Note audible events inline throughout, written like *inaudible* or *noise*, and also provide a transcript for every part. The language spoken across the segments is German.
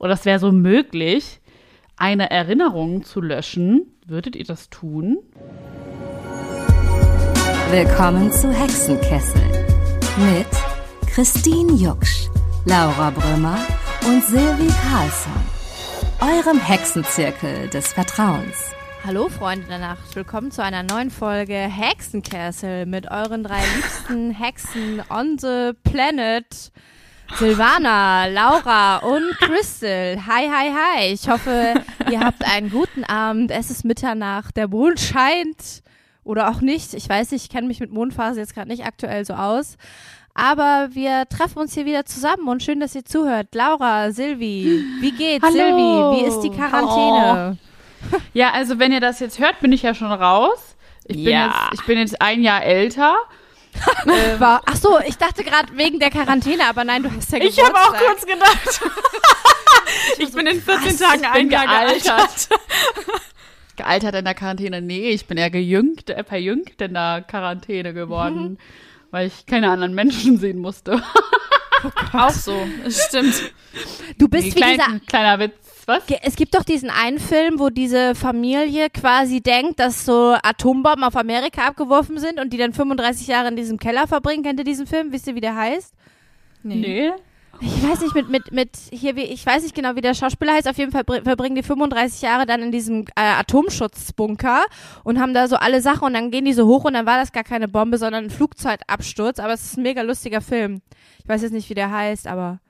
oder es wäre so möglich, eine Erinnerung zu löschen. Würdet ihr das tun? Willkommen zu Hexenkessel mit Christine Jucksch, Laura Brümmer und Silvi Carlsson, eurem Hexenzirkel des Vertrauens. Hallo Freunde der Nacht, willkommen zu einer neuen Folge Hexenkessel mit euren drei liebsten Hexen on the planet. Silvana, Laura und Crystal. Hi, hi, hi. Ich hoffe, ihr habt einen guten Abend. Es ist Mitternacht, der Mond scheint oder auch nicht. Ich weiß nicht, ich kenne mich mit Mondphase jetzt gerade nicht aktuell so aus. Aber wir treffen uns hier wieder zusammen und schön, dass ihr zuhört. Laura, Silvi, wie geht's? Hallo. Silvi, wie ist die Quarantäne? Ja, also wenn ihr das jetzt hört, bin ich ja schon raus. Ich bin, Ja. jetzt, ich bin jetzt ein Jahr älter. *laughs* War, ach so, ich dachte gerade wegen der Quarantäne, aber nein, du hast ja Ich habe auch Geburtstag. kurz gedacht. *laughs* ich bin in 14 Tagen Ich ein Jahr gealtert. *laughs* gealtert. In der Quarantäne? Nee, ich bin eher gejüngt, äh, verjüngt in der Quarantäne geworden, weil ich keine anderen Menschen sehen musste. Auch so, es stimmt. Du bist Nee, wie klein, dieser kleiner Witz, was? Es gibt doch diesen einen Film, wo diese Familie quasi denkt, dass so Atombomben auf Amerika abgeworfen sind und die dann 35 Jahre in diesem Keller verbringen. Kennt ihr diesen Film? Wisst ihr, wie der heißt? Nee. Ich weiß nicht, mit, mit, mit, hier, wie, ich weiß nicht genau, wie der Schauspieler heißt. Auf jeden Fall br- verbringen die 35 Jahre dann in diesem äh, Atomschutzbunker und haben da so alle Sachen und dann gehen die so hoch und dann war das gar keine Bombe, sondern ein Flugzeugabsturz. Aber es ist ein mega lustiger Film. Ich weiß jetzt nicht, wie der heißt, aber.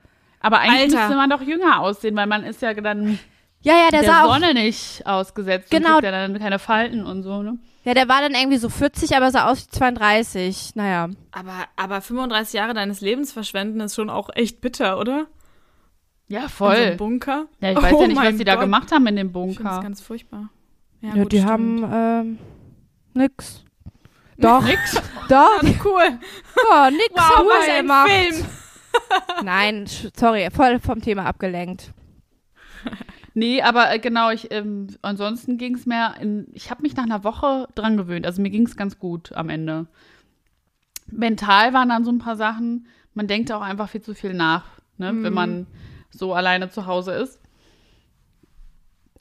Aber eigentlich Alter. müsste man doch jünger aussehen, weil man ist ja dann Ja, ja, der, der, sah auch. Sonne nicht ausgesetzt Genau. und kriegt ja dann keine Falten und so, ne? Ja, der war dann irgendwie so 40, aber sah aus wie 32. Naja. Aber, aber 35 Jahre deines Lebens verschwenden ist schon auch echt bitter, oder? Ja, In so voll. einem Bunker. Ja, ich weiß Oh ja nicht, was die da Gott. gemacht haben in dem Ich finde das Bunker. ganz furchtbar. Ja, gut, die stimmt. haben ähm, nix. Doch, Nix. doch, *laughs* Cool. oh, nix Wow, haben was wir ein gemacht. Film. Nein, sorry, voll vom Thema abgelenkt. *laughs* Nee, aber äh, genau, ich, ähm, ansonsten ging es mir, in, ich habe mich nach einer Woche dran gewöhnt. Also mir ging es ganz gut am Ende. Mental waren dann so ein paar Sachen, man denkt auch einfach viel zu viel nach, ne, wenn man so alleine zu Hause ist.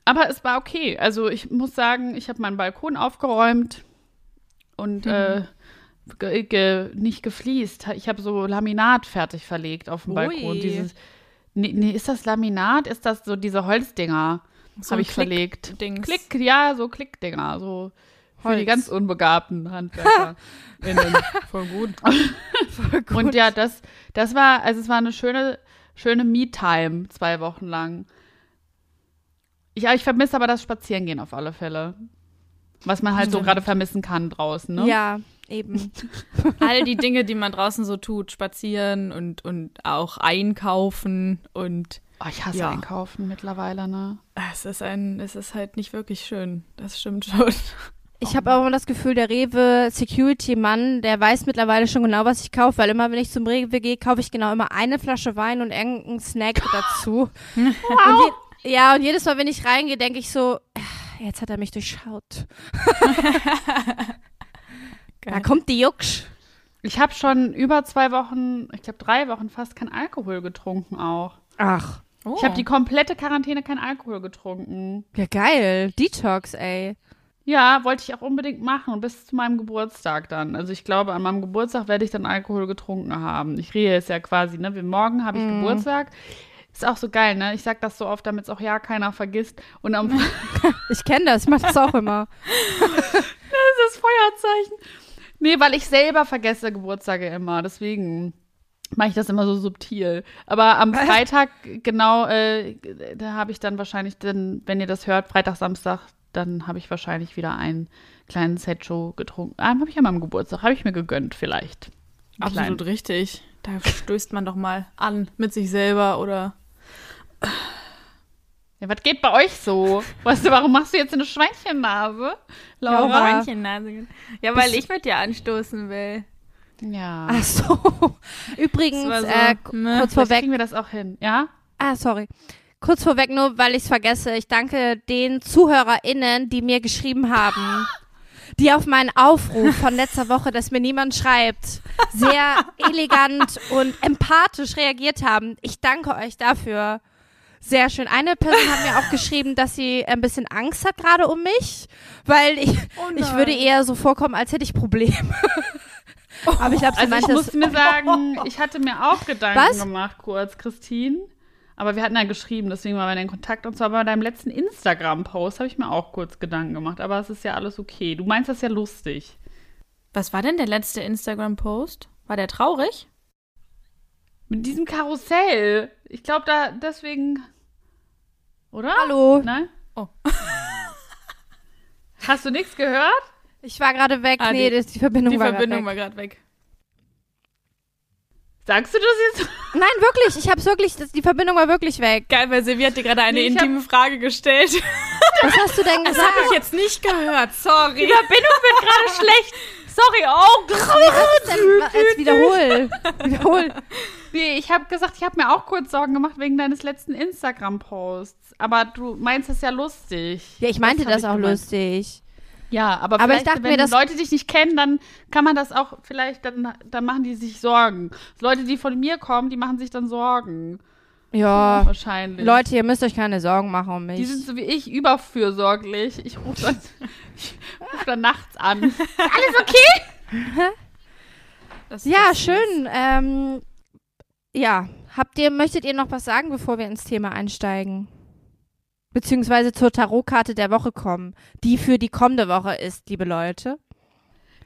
Aber es war okay. Also ich muss sagen, ich habe meinen Balkon aufgeräumt und äh, ge ge nicht gefliest. Ich habe so Laminat fertig verlegt auf dem Balkon. Dieses, nee, nee, ist das Laminat? Ist das so diese Holzdinger? So habe ich verlegt. Dings. Klick, ja, so Klickdinger, so für Holz. die ganz unbegabten Handwerker. *laughs* *laughs* Voll gut. Und ja, das, das war, also es war eine schöne, schöne Me-Time, zwei Wochen lang. Ich, ich vermisse aber das Spazierengehen auf alle Fälle. Was man halt so gerade vermissen kann draußen, ne? Ja, eben. *laughs* All die Dinge, die man draußen so tut, spazieren und, und auch einkaufen und Oh, ich hasse Ja. Einkaufen mittlerweile, ne? es ist ein, es ist halt nicht wirklich schön. Das stimmt schon. Ich habe aber immer das Gefühl, der Rewe Security Mann, der weiß mittlerweile schon genau, was ich kaufe, weil immer wenn ich zum Rewe gehe, kaufe ich genau immer eine Flasche Wein und irgendeinen Snack *laughs* dazu. und je, ja, und jedes Mal, wenn ich reingehe, denke ich so, "Ah, jetzt hat er mich durchschaut. *laughs* Da kommt die Jucksch. Ich habe schon über zwei Wochen, ich glaube drei Wochen fast kein Alkohol getrunken auch. Ach, Oh. Ich habe die komplette Quarantäne kein Alkohol getrunken. ja geil. Detox, ey. Ja, wollte ich auch unbedingt machen, bis zu meinem Geburtstag dann. Also ich glaube, an meinem Geburtstag werde ich dann Alkohol getrunken haben. Ich rede es ja quasi, ne? Wie morgen habe ich Geburtstag. Ist auch so geil, ne? Ich sag das so oft, damit es auch ja keiner vergisst. Und am *laughs* Ich kenne das, ich mach das auch immer. *laughs* das Feuerzeichen. Nee, weil ich selber vergesse Geburtstage immer. Deswegen mache ich das immer so subtil. Aber am Freitag, genau, äh, da habe ich dann wahrscheinlich, dann, wenn ihr das hört, Freitag, Samstag, dann habe ich wahrscheinlich wieder einen kleinen Set-Show getrunken. Ah, habe ich an meinem Geburtstag, habe ich mir gegönnt vielleicht. Einen Absolut kleinen. richtig. Da stößt man doch mal an mit sich selber oder. Ja, was geht bei euch so? Weißt du, warum machst du jetzt eine Schweinchennase? Laura? Laura. Ja, weil ich mit dir anstoßen will. Ja. Ach so. *laughs* Übrigens, so, äh, ne? kurz vorweg, kriegen wir das auch hin, ja? Ah, sorry. Kurz vorweg nur, weil ich es vergesse. Ich danke den ZuhörerInnen, die mir geschrieben haben. *laughs* Die auf meinen Aufruf von letzter Woche, dass mir niemand schreibt, sehr *laughs* elegant und empathisch reagiert haben. Ich danke euch dafür. Sehr schön. Eine Person hat mir auch geschrieben, dass sie ein bisschen Angst hat gerade um mich, weil ich, Oh ich würde eher so vorkommen, als hätte ich Probleme. Aber ich glaube, sie Also ich muss mir sagen, ich hatte mir auch Gedanken Was? gemacht, kurz, Christine. Aber wir hatten ja geschrieben, deswegen waren wir in Kontakt. Und zwar bei deinem letzten Instagram-Post habe ich mir auch kurz Gedanken gemacht. Aber es ist ja alles okay. Du meinst das ja lustig. Was war denn der letzte Instagram-Post? War der traurig? Mit diesem Karussell. Ich glaube, da deswegen. Oder? Hallo. Nein? Oh. *laughs* Hast du nichts gehört? Ich war gerade weg. Ah, nee, die- das, die Verbindung Die war Verbindung grad war weg. gerade weg. Sagst du das jetzt? *laughs* Nein, wirklich. Ich hab's wirklich. Das, die Verbindung war wirklich weg. Geil, weil Silvia hat dir gerade eine Nee, ich hab- intime Frage gestellt. Was hast du denn *laughs* Das gesagt? habe ich jetzt nicht gehört, sorry. Die Verbindung wird gerade schlecht. Sorry, oh Gott. Denn, jetzt wiederhol. Wiederhol. Nee, ich habe gesagt, ich habe mir auch kurz Sorgen gemacht wegen deines letzten Instagram-Posts. Aber du meinst das ja lustig. Ja, ich meinte das, ich auch gemeint. lustig. Ja, aber, Aber ich vielleicht, dachte wenn mir, das- Leute dich nicht kennen, dann kann man das auch vielleicht, dann, dann machen die sich Sorgen. Leute, die von mir kommen, die machen sich dann Sorgen. Ja. Wahrscheinlich. Leute, ihr müsst euch keine Sorgen machen um mich. Die sind so wie ich überfürsorglich. Ich rufe dann, *laughs* ich ruf dann nachts an. *laughs* Alles okay? Das- ja, das- schön. Ähm, ja, habt ihr, möchtet ihr noch was sagen, bevor wir ins Thema einsteigen? Beziehungsweise zur Tarotkarte der Woche kommen, die für die kommende Woche ist, liebe Leute.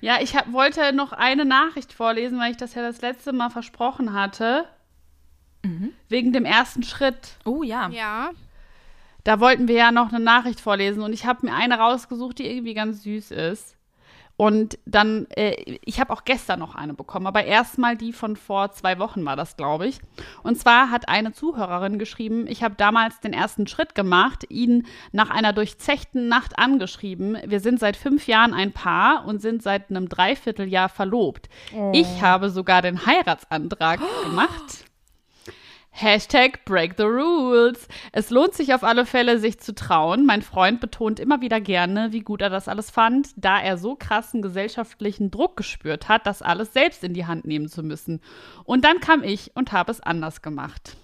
Ja, ich hab, wollte noch eine Nachricht vorlesen, weil ich das ja das letzte Mal versprochen hatte. Wegen dem ersten Schritt. Oh ja. Ja. Da wollten wir ja noch eine Nachricht vorlesen und ich habe mir eine rausgesucht, die irgendwie ganz süß ist. Und dann, äh, ich habe auch gestern noch eine bekommen, aber erstmal die von vor zwei Wochen war das, glaube ich. Und zwar hat eine Zuhörerin geschrieben, ich habe damals den ersten Schritt gemacht, ihn nach einer durchzechten Nacht angeschrieben. Wir sind seit fünf Jahren ein Paar und sind seit einem Dreivierteljahr verlobt. Ich habe sogar den Heiratsantrag *gasps* gemacht. Hashtag Break the Rules. Es lohnt sich auf alle Fälle, sich zu trauen. Mein Freund betont immer wieder gerne, wie gut er das alles fand, da er so krassen gesellschaftlichen Druck gespürt hat, das alles selbst in die Hand nehmen zu müssen. Und dann kam ich und habe es anders gemacht.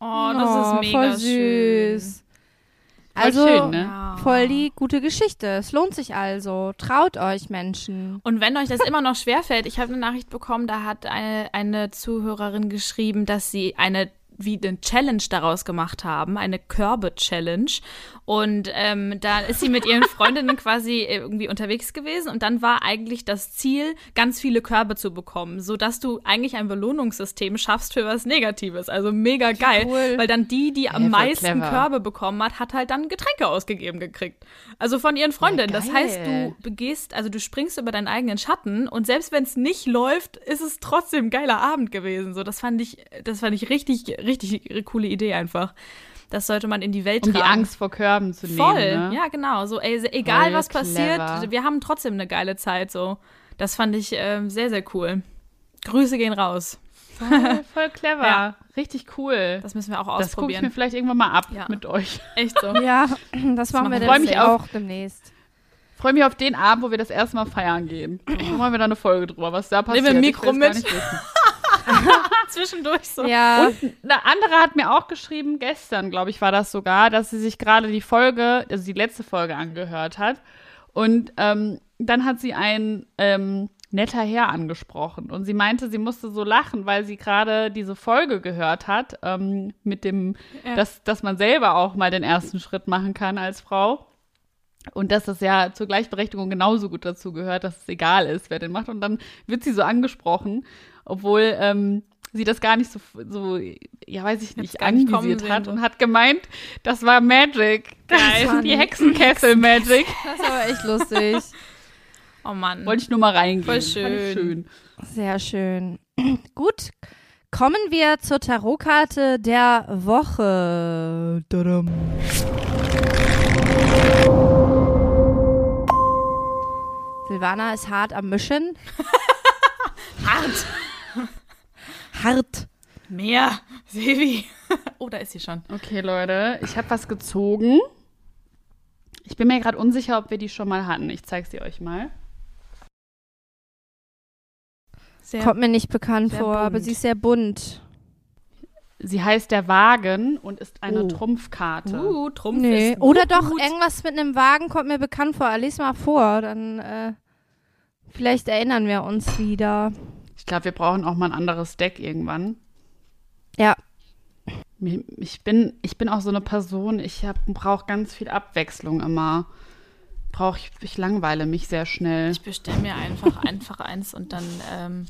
Oh, das ist Oh, mega voll schön. süß. Also, schön, ne? Ja. voll die gute Geschichte. Es lohnt sich also. Traut euch, Menschen. Und wenn euch das immer noch schwerfällt, ich habe eine Nachricht bekommen, da hat eine, eine Zuhörerin geschrieben, dass sie eine wie eine Challenge daraus gemacht haben, eine Körbe-Challenge. Und ähm, da ist sie mit ihren Freundinnen *laughs* quasi irgendwie unterwegs gewesen und dann war eigentlich das Ziel, ganz viele Körbe zu bekommen, sodass du eigentlich ein Belohnungssystem schaffst für was Negatives. Also mega geil, cool. weil dann die, die am Ey, voll meisten clever. Körbe bekommen hat, hat halt dann Getränke ausgegeben gekriegt. Also von ihren Freundinnen. das heißt, du begehst, also du springst über deinen eigenen Schatten und selbst wenn es nicht läuft, ist es trotzdem ein geiler Abend gewesen. So, das fand ich, das fand ich richtig, richtig coole Idee einfach. Das sollte man in die Welt Um die tragen. Angst vor Körben zu Voll, nehmen. Ne? ja genau. So, ey, egal Voll was passiert, clever. wir haben trotzdem eine geile Zeit. So, das fand ich ähm, sehr, sehr cool. Grüße gehen raus. Voll, *laughs* voll clever. Ja. Richtig cool. Das müssen wir auch Das gucke ich mir ausprobieren. vielleicht irgendwann mal ab Ja. mit euch. Echt so. *laughs* Ja, das machen wir machen wir. Freu dann mich auch demnächst. Freue mich auf den Abend, wo wir das erste Mal feiern gehen. *clears throat* Dann machen wir da eine Folge drüber, was da passiert. Nehmen wir ein Mikro mit. *laughs* *laughs* Zwischendurch so. Ja, Und eine andere hat mir auch geschrieben, gestern, glaube ich, war das sogar, dass sie sich gerade die Folge, also die letzte Folge angehört hat. Und ähm, dann hat sie ein ähm, netter Herr angesprochen. Und sie meinte, sie musste so lachen, weil sie gerade diese Folge gehört hat, ähm, mit dem, Ja. dass, dass man selber auch mal den ersten Schritt machen kann als Frau. Und dass das ja zur Gleichberechtigung genauso gut dazu gehört, dass es egal ist, wer den macht. Und dann wird sie so angesprochen, obwohl ähm, sie das gar nicht so, so ja, weiß ich nicht, anvisiert hat und hat gemeint, das war Magic. Das war ist die Hexenkessel-Magic. das aber echt lustig. Oh Mann. Wollte ich nur mal reingehen. Voll schön. schön. Sehr schön. *clears throat* Gut, kommen wir zur Tarotkarte der Woche. Tadam. Silvana ist hart am Mischen. *laughs* *laughs* hart. Hart. Mehr. *laughs* Silvi. oh, da ist sie schon. Okay, Leute, ich habe was gezogen. Ich bin mir gerade unsicher, ob wir die schon mal hatten. Ich zeige sie euch mal. Sehr Kommt mir nicht bekannt vor, aber bunt. sie ist sehr bunt. Sie heißt der Wagen und ist eine Oh. Trumpfkarte. Uh, Trumpf Nee. ist Oder gut. doch irgendwas mit einem Wagen kommt mir bekannt vor. Lies mal vor, dann äh, vielleicht erinnern wir uns wieder. Ich glaube, wir brauchen auch mal ein anderes Deck irgendwann. Ja. Ich bin, ich bin auch so eine Person, ich brauche ganz viel Abwechslung immer. Brauche ich, ich langweile mich sehr schnell. Ich bestelle mir einfach einfach eins und dann ähm,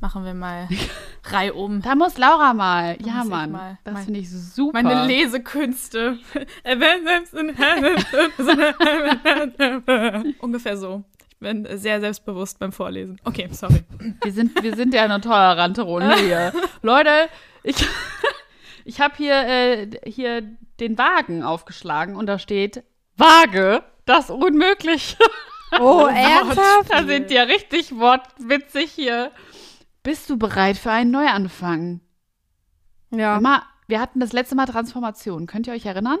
machen wir mal *laughs* reihum. Da muss Laura mal. Da ja, Mann. mal. das Mein- finde ich super. Meine Lesekünste. *laughs* *laughs* Ungefähr so. Ich bin sehr selbstbewusst beim Vorlesen. Okay, sorry. Wir sind, wir sind ja eine tolerante Runde hier. *laughs* Leute, ich, *laughs* ich habe hier, äh, hier den Wagen aufgeschlagen und da steht Waage, das Unmögliche. Oh, *laughs* ernsthaft? Da sind ja richtig wortwitzig hier. Bist du bereit für einen Neuanfang? Ja. Wir hatten das letzte Mal Transformation. Könnt ihr euch erinnern?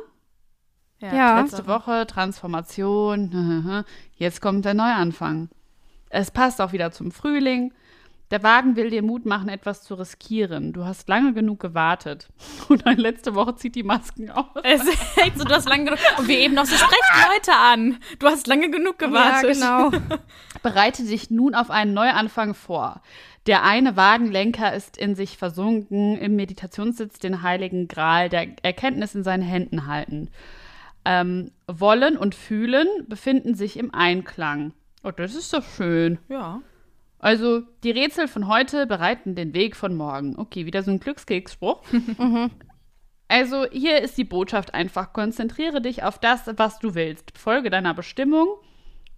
Ja. Letzte Woche Transformation. *laughs* Jetzt kommt der Neuanfang. Es passt auch wieder zum Frühling. Der Wagen will dir Mut machen, etwas zu riskieren. Du hast lange genug gewartet. *laughs* Und dann letzte Woche zieht die Masken aus. Es ist echt so, du hast lange genug. Und wir eben noch so, sprecht *laughs* Leute an. Du hast lange genug Ja, gewartet. genau. Bereite dich nun auf einen Neuanfang vor. Der eine Wagenlenker ist in sich versunken, im Meditationssitz den heiligen Gral der Erkenntnis in seinen Händen halten. Ähm, Wollen und Fühlen befinden sich im Einklang. Oh, das ist doch schön. Ja. Also, die Rätsel von heute bereiten den Weg von morgen. Okay, wieder so ein Glückskeksspruch. *laughs* Also, hier ist die Botschaft einfach. Konzentriere dich auf das, was du willst. Folge deiner Bestimmung.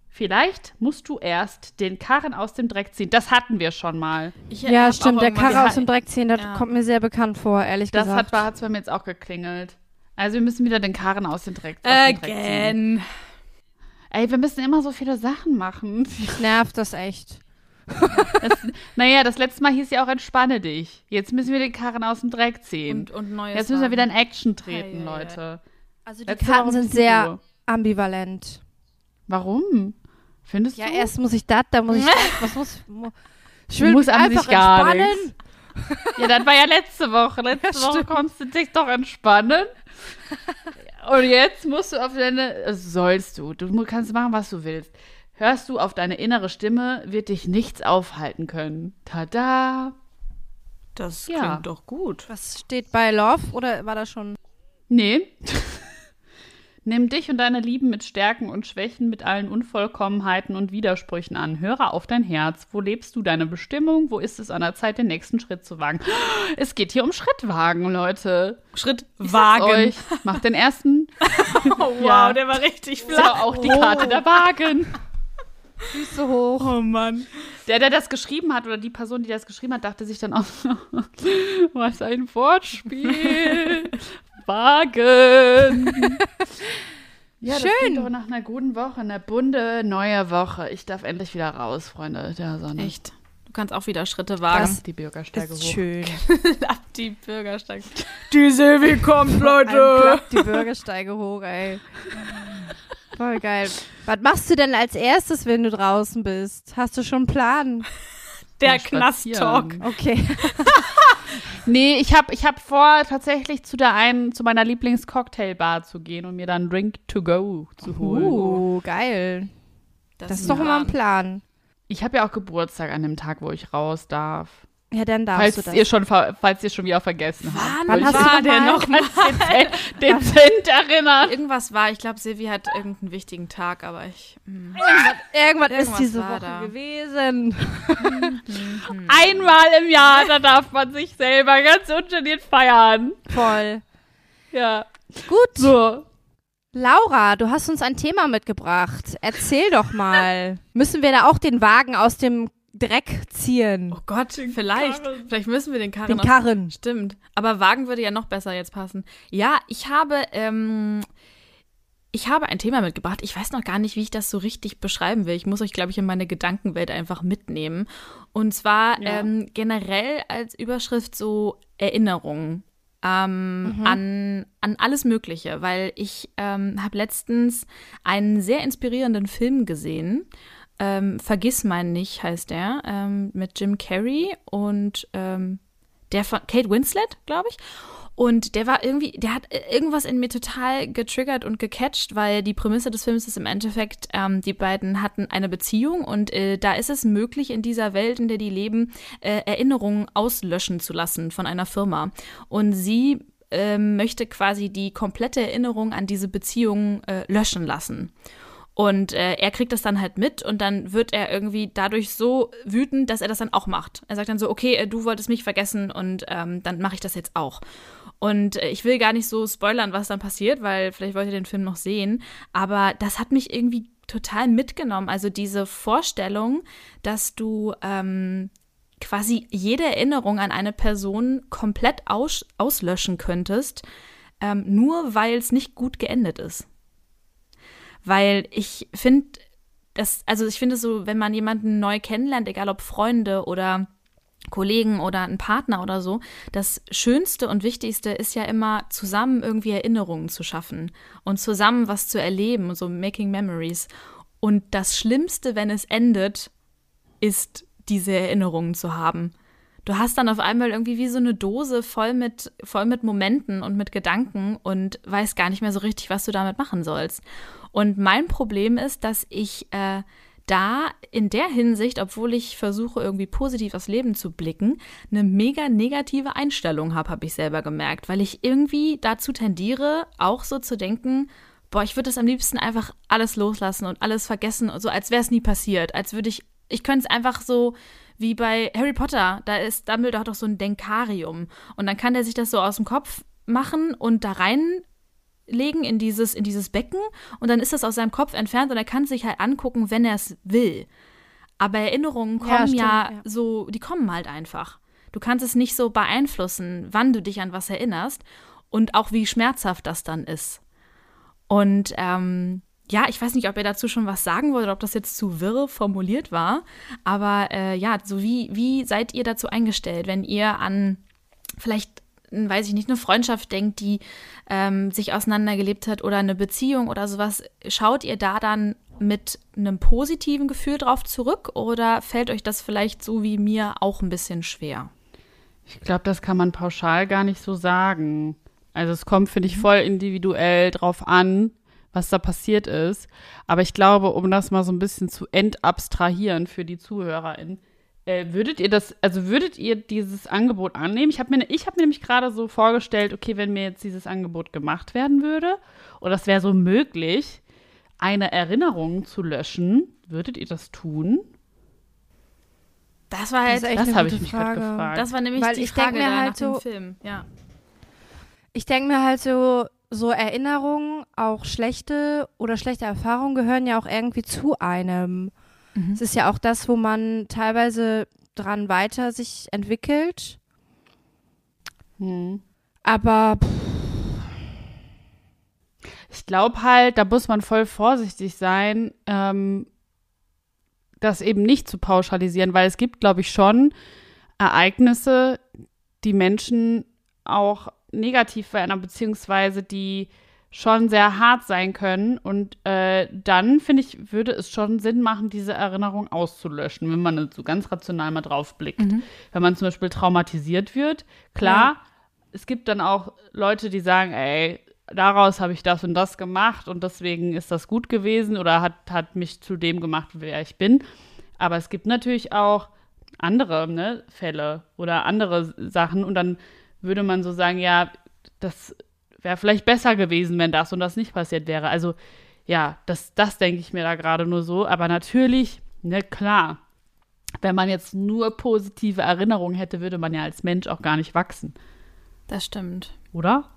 Vielleicht musst du erst den Karren aus dem Dreck ziehen. Das hatten wir schon mal. Ich Ja, stimmt. Der irgendwann Karre aus dem Dreck ziehen, das Ja. kommt mir sehr bekannt vor, ehrlich Das gesagt. hat es bei mir jetzt auch geklingelt. Also, wir müssen wieder den Karren aus dem Dreck, aus dem Dreck ziehen. Again. Ey, wir müssen immer so viele Sachen machen. Mich nervt das echt. Das, naja, das letzte Mal hieß ja auch entspanne dich. Jetzt müssen wir den Karren aus dem Dreck ziehen. Und, und neues Jetzt müssen wir wieder in. Action treten, ei. Leute. Also die Letzte Karten sind sehr du. ambivalent. Warum? Findest Ja, du? erst muss ich das, dann muss ich das. *laughs* Was muss. mu- Ich will musst mich einfach sich gar entspannen. Ja, das war ja letzte Woche. Letzte Ja, Woche konntest du dich doch entspannen. *laughs* Und jetzt musst du auf deine. also Sollst du. Du kannst machen, was du willst. Hörst du auf deine innere Stimme, wird dich nichts aufhalten können. Tada! Das Ja. klingt doch gut. Was steht bei Love? Oder war das schon. Nee. Nimm dich und deine Lieben mit Stärken und Schwächen, mit allen Unvollkommenheiten und Widersprüchen an. Höre auf dein Herz. Wo lebst du deine Bestimmung? Wo ist es an der Zeit, den nächsten Schritt zu wagen? *gasps* Es geht hier um Schrittwagen, Leute. Schritt Ich sag's Wagen. Euch. Macht den ersten. Oh, *laughs* *laughs* wow, Ja. der war richtig Das war auch die Karte der Wagen. *laughs* Füße hoch. Oh Mann. Der, der das geschrieben hat, oder die Person, die das geschrieben hat, dachte sich dann auch, was ein Wortspiel. Wagen. *laughs* Ja, das Schön. klingt doch nach einer guten Woche, eine bunte neue Woche. Ich darf endlich wieder raus, Freunde der Sonne. Echt. Du kannst auch wieder Schritte wagen. Das die Bürgersteige Ist hoch. schön. *laughs* Ab die Bürgersteige. *laughs* Die Silvi kommt, Leute. die Bürgersteige hoch, ey. Voll geil. Was machst du denn als erstes, wenn du draußen bist? Hast du schon einen Plan? Der Knast-Talk. Okay. *laughs* Nee, ich habe ich hab vor, tatsächlich zu der einen, zu meiner Lieblingscocktailbar zu gehen und mir dann einen Drink to go zu holen. Uh, geil. Das, ist doch immer ein Plan. Ich habe ja auch Geburtstag an dem Tag, wo ich raus darf. Ja, dann darfst Falls du das. ihr schon, falls ihr schon wieder vergessen habt. Wann Wollte hast du war noch der mal- *laughs* dezent, *laughs* dezent erinnern. Irgendwas war, ich glaube, Silvi hat irgendeinen wichtigen Tag, aber ich. mm. Irgendwas ist Irgendwas diese war Woche da. gewesen. *laughs* Einmal im Jahr, da darf man sich selber ganz ungeniert feiern. Voll. Ja. Gut. So. Laura, du hast uns ein Thema mitgebracht. Erzähl doch mal. Müssen wir da auch den Wagen aus dem Dreck ziehen? Oh Gott, vielleicht. Karren. Vielleicht müssen wir den Karren Den aus- Karren. Stimmt. Aber Wagen würde ja noch besser jetzt passen. Ja, ich habe, ähm, ich habe ein Thema mitgebracht. Ich weiß noch gar nicht, wie ich das so richtig beschreiben will. Ich muss euch, glaube ich, in meine Gedankenwelt einfach mitnehmen. Und zwar Ja. ähm, generell als Überschrift so Erinnerungen. Ähm, an, an alles Mögliche, weil ich ähm, habe letztens einen sehr inspirierenden Film gesehen. Ähm, Vergiss mein nicht heißt der, ähm, mit Jim Carrey und ähm, der von Kate Winslet, glaube ich. Und der war irgendwie, der hat irgendwas in mir total getriggert und gecatcht, weil die Prämisse des Films ist im Endeffekt, ähm, die beiden hatten eine Beziehung und äh, da ist es möglich, in dieser Welt, in der die leben, äh, Erinnerungen auslöschen zu lassen von einer Firma. Und sie äh, möchte quasi die komplette Erinnerung an diese Beziehung äh, löschen lassen. Und äh, er kriegt das dann halt mit und dann wird er irgendwie dadurch so wütend, dass er das dann auch macht. Er sagt dann so, okay, äh, du wolltest mich vergessen und ähm, dann mache ich das jetzt auch. Und äh, ich will gar nicht so spoilern, was dann passiert, weil vielleicht wollt ihr den Film noch sehen. Aber das hat mich irgendwie total mitgenommen. Also diese Vorstellung, dass du ähm, quasi jede Erinnerung an eine Person komplett aus auslöschen könntest, ähm, nur weil es nicht gut geendet ist. Weil ich finde, das, also ich finde so, wenn man jemanden neu kennenlernt, egal ob Freunde oder Kollegen oder einen Partner oder so, das Schönste und Wichtigste ist ja immer, zusammen irgendwie Erinnerungen zu schaffen und zusammen was zu erleben, so Making Memories. Und das Schlimmste, wenn es endet, ist diese Erinnerungen zu haben. Du hast dann auf einmal irgendwie wie so eine Dose voll mit, voll mit Momenten und mit Gedanken und weißt gar nicht mehr so richtig, was du damit machen sollst. Und mein Problem ist, dass ich äh, da in der Hinsicht, obwohl ich versuche, irgendwie positiv aufs Leben zu blicken, eine mega negative Einstellung habe, habe ich selber gemerkt, weil ich irgendwie dazu tendiere, auch so zu denken, boah, ich würde es am liebsten einfach alles loslassen und alles vergessen, so als wäre es nie passiert, als würde ich, ich könnte es einfach so wie bei Harry Potter, da ist Dumbledore doch so ein Denkarium. Und dann kann der sich das so aus dem Kopf machen und da rein legen in dieses, in dieses Becken und dann ist das aus seinem Kopf entfernt und er kann sich halt angucken, wenn er es will. Aber Erinnerungen kommen ja, stimmt, ja, ja so, die kommen halt einfach. Du kannst es nicht so beeinflussen, wann du dich an was erinnerst und auch wie schmerzhaft das dann ist. Und ähm, ja, ich weiß nicht, ob ihr dazu schon was sagen wollt oder ob das jetzt zu wirr formuliert war. Aber äh, ja, so wie, wie seid ihr dazu eingestellt, wenn ihr an vielleicht weiß ich nicht, eine Freundschaft denkt, die ähm, sich auseinandergelebt hat oder eine Beziehung oder sowas, schaut ihr da dann mit einem positiven Gefühl drauf zurück oder fällt euch das vielleicht so wie mir auch ein bisschen schwer? Ich glaube, das kann man pauschal gar nicht so sagen. Also es kommt, finde ich, mhm. voll individuell drauf an, was da passiert ist. Aber ich glaube, um das mal so ein bisschen zu entabstrahieren für die ZuhörerInnen, äh, würdet ihr das, also würdet ihr dieses Angebot annehmen? Ich habe mir, ich hab mir nämlich gerade so vorgestellt, okay, wenn mir jetzt dieses Angebot gemacht werden würde, oder es wäre so möglich, eine Erinnerung zu löschen, würdet ihr das tun? Das war halt, das, das habe ich mich gerade gefragt. Das war nämlich Weil die ich Frage mir halt so, Film, ja. Ich denke mir halt so, so Erinnerungen, auch schlechte oder schlechte Erfahrungen gehören ja auch irgendwie zu einem. Mhm. Es ist ja auch das, wo man teilweise dran weiter sich entwickelt. Mhm. Aber pff. ich glaube halt, da muss man voll vorsichtig sein, ähm, das eben nicht zu pauschalisieren, weil es gibt, glaube ich, schon Ereignisse, die Menschen auch negativ verändern, beziehungsweise die schon sehr hart sein können. Und äh, dann, finde ich, würde es schon Sinn machen, diese Erinnerung auszulöschen, wenn man so ganz rational mal drauf blickt. Mhm. Wenn man zum Beispiel traumatisiert wird, klar, ja. es gibt dann auch Leute, die sagen, ey, daraus habe ich das und das gemacht und deswegen ist das gut gewesen oder hat, hat mich zu dem gemacht, wer ich bin. Aber es gibt natürlich auch andere ne, Fälle oder andere Sachen und dann würde man so sagen, ja, das wäre vielleicht besser gewesen, wenn das und das nicht passiert wäre. Also ja, das, das denke ich mir da gerade nur so. Aber natürlich, ne, klar, wenn man jetzt nur positive Erinnerungen hätte, würde man ja als Mensch auch gar nicht wachsen. Das stimmt. Oder?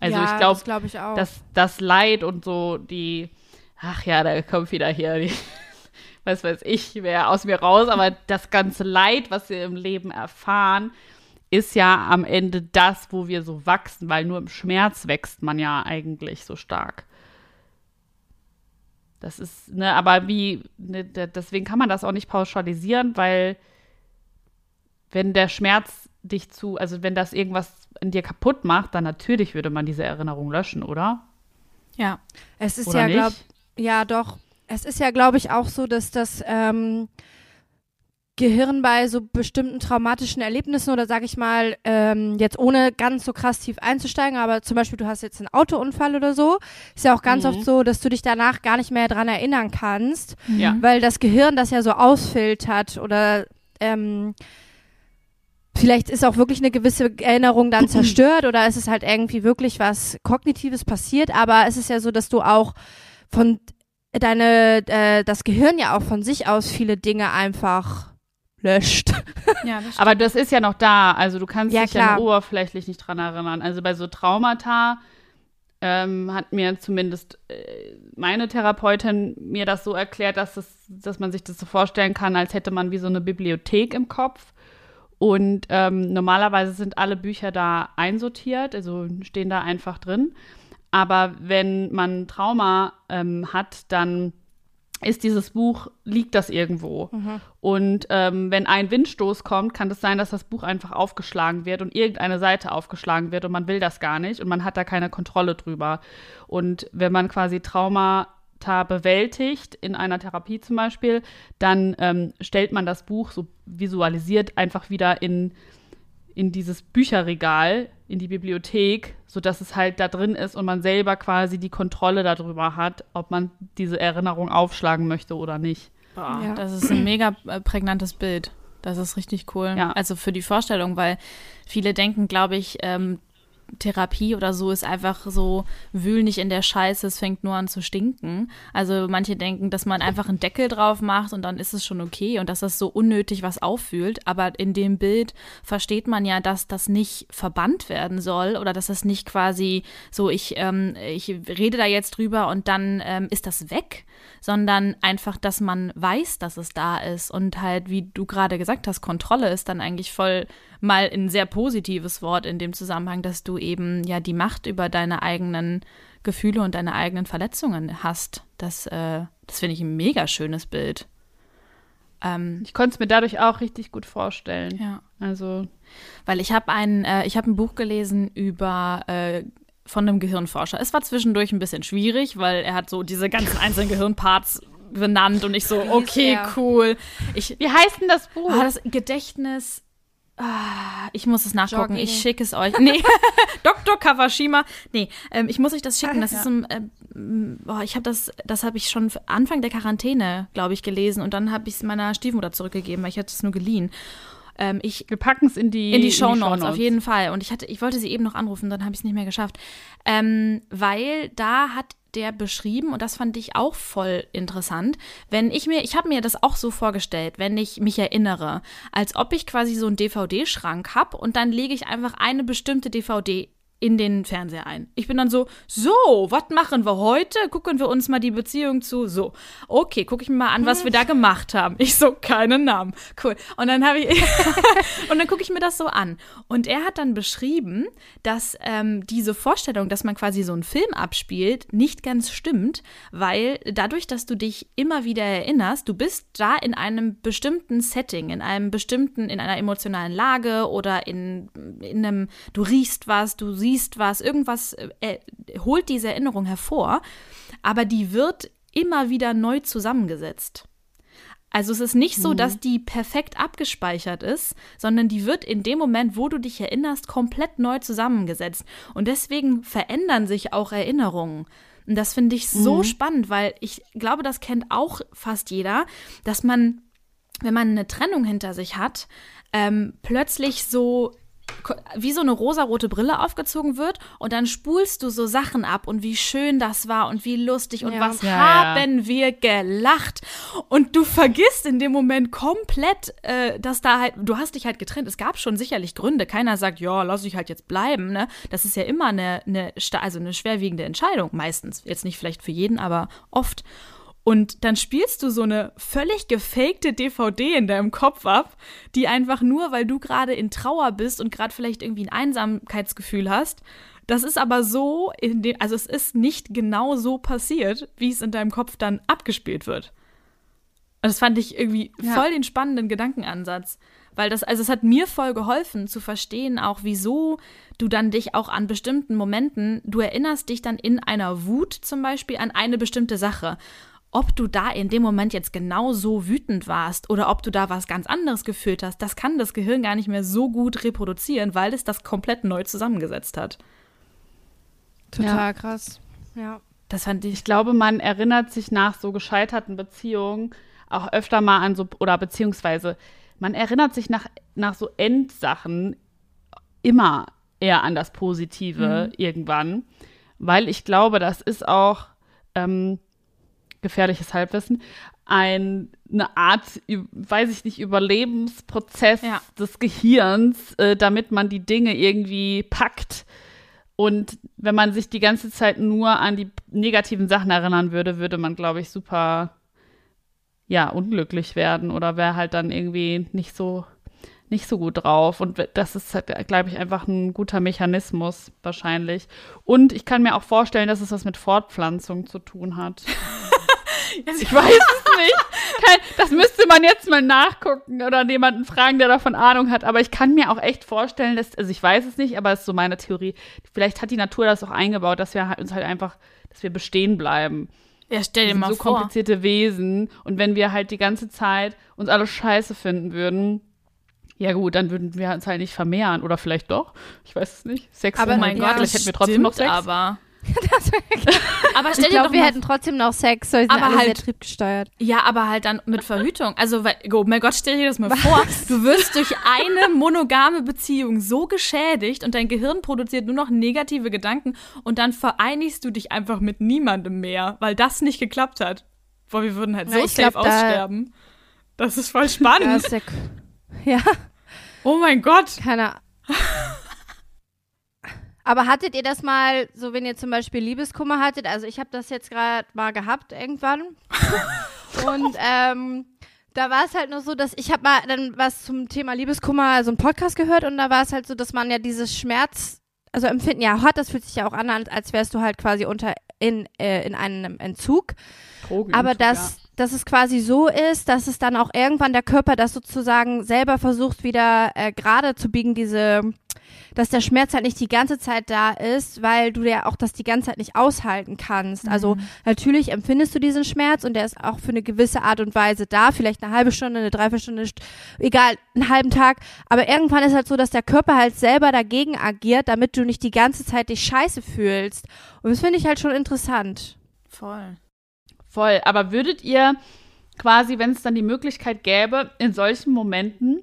Also ja, ich glaube, das, glaub ich dass das Leid und so die, ach ja, da kommt wieder hier die, *laughs* was weiß ich, wer aus mir raus, aber das ganze Leid, was wir im Leben erfahren, ist ja am Ende das, wo wir so wachsen, weil nur im Schmerz wächst man ja eigentlich so stark. Das ist, ne, aber wie, ne, deswegen kann man das auch nicht pauschalisieren, weil wenn der Schmerz dich zu, also wenn das irgendwas in dir kaputt macht, dann natürlich würde man diese Erinnerung löschen, oder? Ja. Es ist oder ja, glaube ja, doch. Es ist ja, glaube ich, auch so, dass das ähm, Gehirn bei so bestimmten traumatischen Erlebnissen oder sag ich mal, ähm, jetzt ohne ganz so krass tief einzusteigen, aber zum Beispiel du hast jetzt einen Autounfall oder so, ist ja auch ganz Mhm. oft so, dass du dich danach gar nicht mehr dran erinnern kannst, Ja. weil das Gehirn das ja so ausfiltert oder ähm, vielleicht ist auch wirklich eine gewisse Erinnerung dann *clears throat* zerstört oder ist es halt irgendwie wirklich was Kognitives passiert, aber es ist ja so, dass du auch von deine, äh, das Gehirn ja auch von sich aus viele Dinge einfach löscht. Ja, *laughs* das Aber das ist ja noch da. Also du kannst Ja, dich ja klar. oberflächlich nicht dran erinnern. Also bei so Traumata ähm, hat mir zumindest äh, meine Therapeutin mir das so erklärt, dass, es, dass man sich das so vorstellen kann, als hätte man wie so eine Bibliothek im Kopf. Und ähm, normalerweise sind alle Bücher da einsortiert, also stehen da einfach drin. Aber wenn man Trauma ähm, hat, dann ist dieses Buch, liegt das irgendwo. Und ähm, wenn ein Windstoß kommt, kann es sein, dass das Buch einfach aufgeschlagen wird und irgendeine Seite aufgeschlagen wird und man will das gar nicht und man hat da keine Kontrolle drüber. Und wenn man quasi Traumata bewältigt, in einer Therapie zum Beispiel, dann ähm, stellt man das Buch so visualisiert einfach wieder in, in dieses Bücherregal, in die Bibliothek, sodass es halt da drin ist und man selber quasi die Kontrolle darüber hat, ob man diese Erinnerung aufschlagen möchte oder nicht. Boah, Ja. Das ist ein mega äh, prägnantes Bild. Das ist richtig cool. Ja. Also für die Vorstellung, weil viele denken, glaube ich, ähm, Therapie oder so ist einfach so, wühl nicht in der Scheiße, es fängt nur an zu stinken. Also manche denken, dass man einfach einen Deckel drauf macht und dann ist es schon okay und dass das so unnötig was auffühlt. Aber in dem Bild versteht man ja, dass das nicht verbannt werden soll oder dass das nicht quasi so, ich, ähm, ich rede da jetzt drüber und dann ähm, ist das weg, sondern einfach, dass man weiß, dass es da ist und halt, wie du gerade gesagt hast, Kontrolle ist dann eigentlich voll mal ein sehr positives Wort in dem Zusammenhang, dass du eben ja die Macht über deine eigenen Gefühle und deine eigenen Verletzungen hast. Das, äh, das finde ich ein mega schönes Bild. Ähm, Ich konnte es mir dadurch auch richtig gut vorstellen. ja. Also, Weil ich habe ein, äh, ich habe ein Buch gelesen über äh, von einem Gehirnforscher. Es war zwischendurch ein bisschen schwierig, weil er hat so diese ganzen einzelnen Gehirnparts benannt und ich so, okay, cool. Ich, wie heißt denn das Buch? Ah, das Gedächtnis. Ah, ich muss es nachgucken. Jogging. Ich schicke es euch. Nee, *laughs* Dr. Kawashima. Nee, ähm, ich muss euch das schicken. Das Ah, ist ein, ähm, boah, ich habe das, das habe ich schon Anfang der Quarantäne, glaube ich, gelesen und dann habe ich es meiner Stiefmutter zurückgegeben, weil ich hatte es nur geliehen. Ähm, ich Wir packen es in die, in die Show Notes, Shownotes. auf jeden Fall. Und ich hatte, ich wollte sie eben noch anrufen, dann habe ich es nicht mehr geschafft. Ähm, weil da hat der beschrieben, und das fand ich auch voll interessant, wenn ich mir, ich habe mir das auch so vorgestellt, wenn ich mich erinnere, als ob ich quasi so einen DVD-Schrank habe und dann lege ich einfach eine bestimmte DVD in den Fernseher ein. Ich bin dann so, so, was machen wir heute? Gucken wir uns mal die Beziehung zu. So, okay, gucke ich mir mal an, was wir da gemacht haben. Ich so, keinen Namen. Cool. Und dann habe ich, *laughs* und dann gucke ich mir das so an. Und er hat dann beschrieben, dass ähm, diese Vorstellung, dass man quasi so einen Film abspielt, nicht ganz stimmt, weil dadurch, dass du dich immer wieder erinnerst, du bist da in einem bestimmten Setting, in einem bestimmten, in einer emotionalen Lage oder in, in einem, du riechst was, du siehst was, irgendwas äh, holt diese Erinnerung hervor, aber die wird immer wieder neu zusammengesetzt. Also es ist nicht so, dass die perfekt abgespeichert ist, sondern die wird in dem Moment, wo du dich erinnerst, komplett neu zusammengesetzt. Und deswegen verändern sich auch Erinnerungen. Und das finde ich so spannend, weil ich glaube, das kennt auch fast jeder, dass man, wenn man eine Trennung hinter sich hat, ähm, plötzlich so wie so eine rosarote Brille aufgezogen wird und dann spulst du so Sachen ab und wie schön das war und wie lustig und Ja. was Ja, ja. haben wir gelacht und du vergisst in dem Moment komplett, äh, dass da halt, du hast dich halt getrennt. Es gab schon sicherlich Gründe. Keiner sagt, ja, lass ich halt jetzt bleiben. Ne? Das ist ja immer eine, eine, also eine schwerwiegende Entscheidung, meistens. Jetzt nicht vielleicht für jeden, aber oft. Und dann spielst du so eine völlig gefakte DVD in deinem Kopf ab, die einfach nur, weil du gerade in Trauer bist und gerade vielleicht irgendwie ein Einsamkeitsgefühl hast. Das ist aber so, in dem, also es ist nicht genau so passiert, wie es in deinem Kopf dann abgespielt wird. Und das fand ich irgendwie Ja. voll den spannenden Gedankenansatz. Weil das, also es hat mir voll geholfen zu verstehen, auch wieso du dann dich auch an bestimmten Momenten, du erinnerst dich dann in einer Wut zum Beispiel an eine bestimmte Sache. Ob du da in dem Moment jetzt genau so wütend warst oder ob du da was ganz anderes gefühlt hast, das kann das Gehirn gar nicht mehr so gut reproduzieren, weil es das komplett neu zusammengesetzt hat. Total Ja. krass. Ja. Das fand ich. Ich glaube, man erinnert sich nach so gescheiterten Beziehungen auch öfter mal an so, oder beziehungsweise man erinnert sich nach, nach so Endsachen immer eher an das Positive irgendwann, weil ich glaube, das ist auch ähm, gefährliches Halbwissen, ein, eine Art, weiß ich nicht, Überlebensprozess Ja. des Gehirns, äh, damit man die Dinge irgendwie packt. Und wenn man sich die ganze Zeit nur an die negativen Sachen erinnern würde, würde man, glaube ich, super, ja, unglücklich werden oder wäre halt dann irgendwie nicht so, nicht so gut drauf. Und das ist, halt, glaube ich, einfach ein guter Mechanismus wahrscheinlich. Und ich kann mir auch vorstellen, dass es was mit Fortpflanzung zu tun hat. *laughs* Ich weiß es nicht. Kein, das müsste man jetzt mal nachgucken oder jemanden fragen, der davon Ahnung hat. Aber ich kann mir auch echt vorstellen, dass, also ich weiß es nicht, aber es ist so meine Theorie. Vielleicht hat die Natur das auch eingebaut, dass wir halt uns halt einfach, dass wir bestehen bleiben. Ja, stell Wir dir sind mal so vor. komplizierte Wesen. Und wenn wir halt die ganze Zeit uns alle scheiße finden würden, ja gut, dann würden wir uns halt nicht vermehren. Oder vielleicht doch. Ich weiß es nicht. Sex Aber Oh mein ja, Gott, vielleicht das hätten wir trotzdem noch Sex. aber. *laughs* Das Aber stell ich dir doch glaube, wir hätten trotzdem noch Sex, wir sind Aber halt- sehr triebgesteuert. Ja, aber halt dann mit Verhütung. Also, weil, oh mein Gott, stell dir das mal vor. Du wirst durch eine monogame Beziehung so geschädigt und dein Gehirn produziert nur noch negative Gedanken und dann vereinigst du dich einfach mit niemandem mehr, weil das nicht geklappt hat. Boah, wir würden halt so Ja, safe glaub, da- aussterben. Das ist voll spannend. Ja, ist ja, *laughs* ja, oh mein Gott. keine Ahnung. Aber hattet ihr das mal, so wenn ihr zum Beispiel Liebeskummer hattet? Also ich habe das jetzt gerade mal gehabt irgendwann. *laughs* Und ähm, da war es halt nur so, dass ich habe mal dann was zum Thema Liebeskummer, so einen Podcast gehört und da war es halt so, dass man ja dieses Schmerz, also Empfinden ja hat, das fühlt sich ja auch an, als wärst du halt quasi unter in, äh, in einem Entzug. Drogen Aber so, dass, es quasi so ist, dass es dann auch irgendwann der Körper das sozusagen selber versucht, wieder äh, gerade zu biegen, diese, dass der Schmerz halt nicht die ganze Zeit da ist, weil du ja auch das die ganze Zeit nicht aushalten kannst. Also natürlich empfindest du diesen Schmerz und der ist auch für eine gewisse Art und Weise da, vielleicht eine halbe Stunde, eine Dreiviertelstunde, st- egal, einen halben Tag. Aber irgendwann ist halt so, dass der Körper halt selber dagegen agiert, damit du nicht die ganze Zeit dich scheiße fühlst. Und das finde ich halt schon interessant. Voll. Voll. Aber würdet ihr quasi, wenn es dann die Möglichkeit gäbe, in solchen Momenten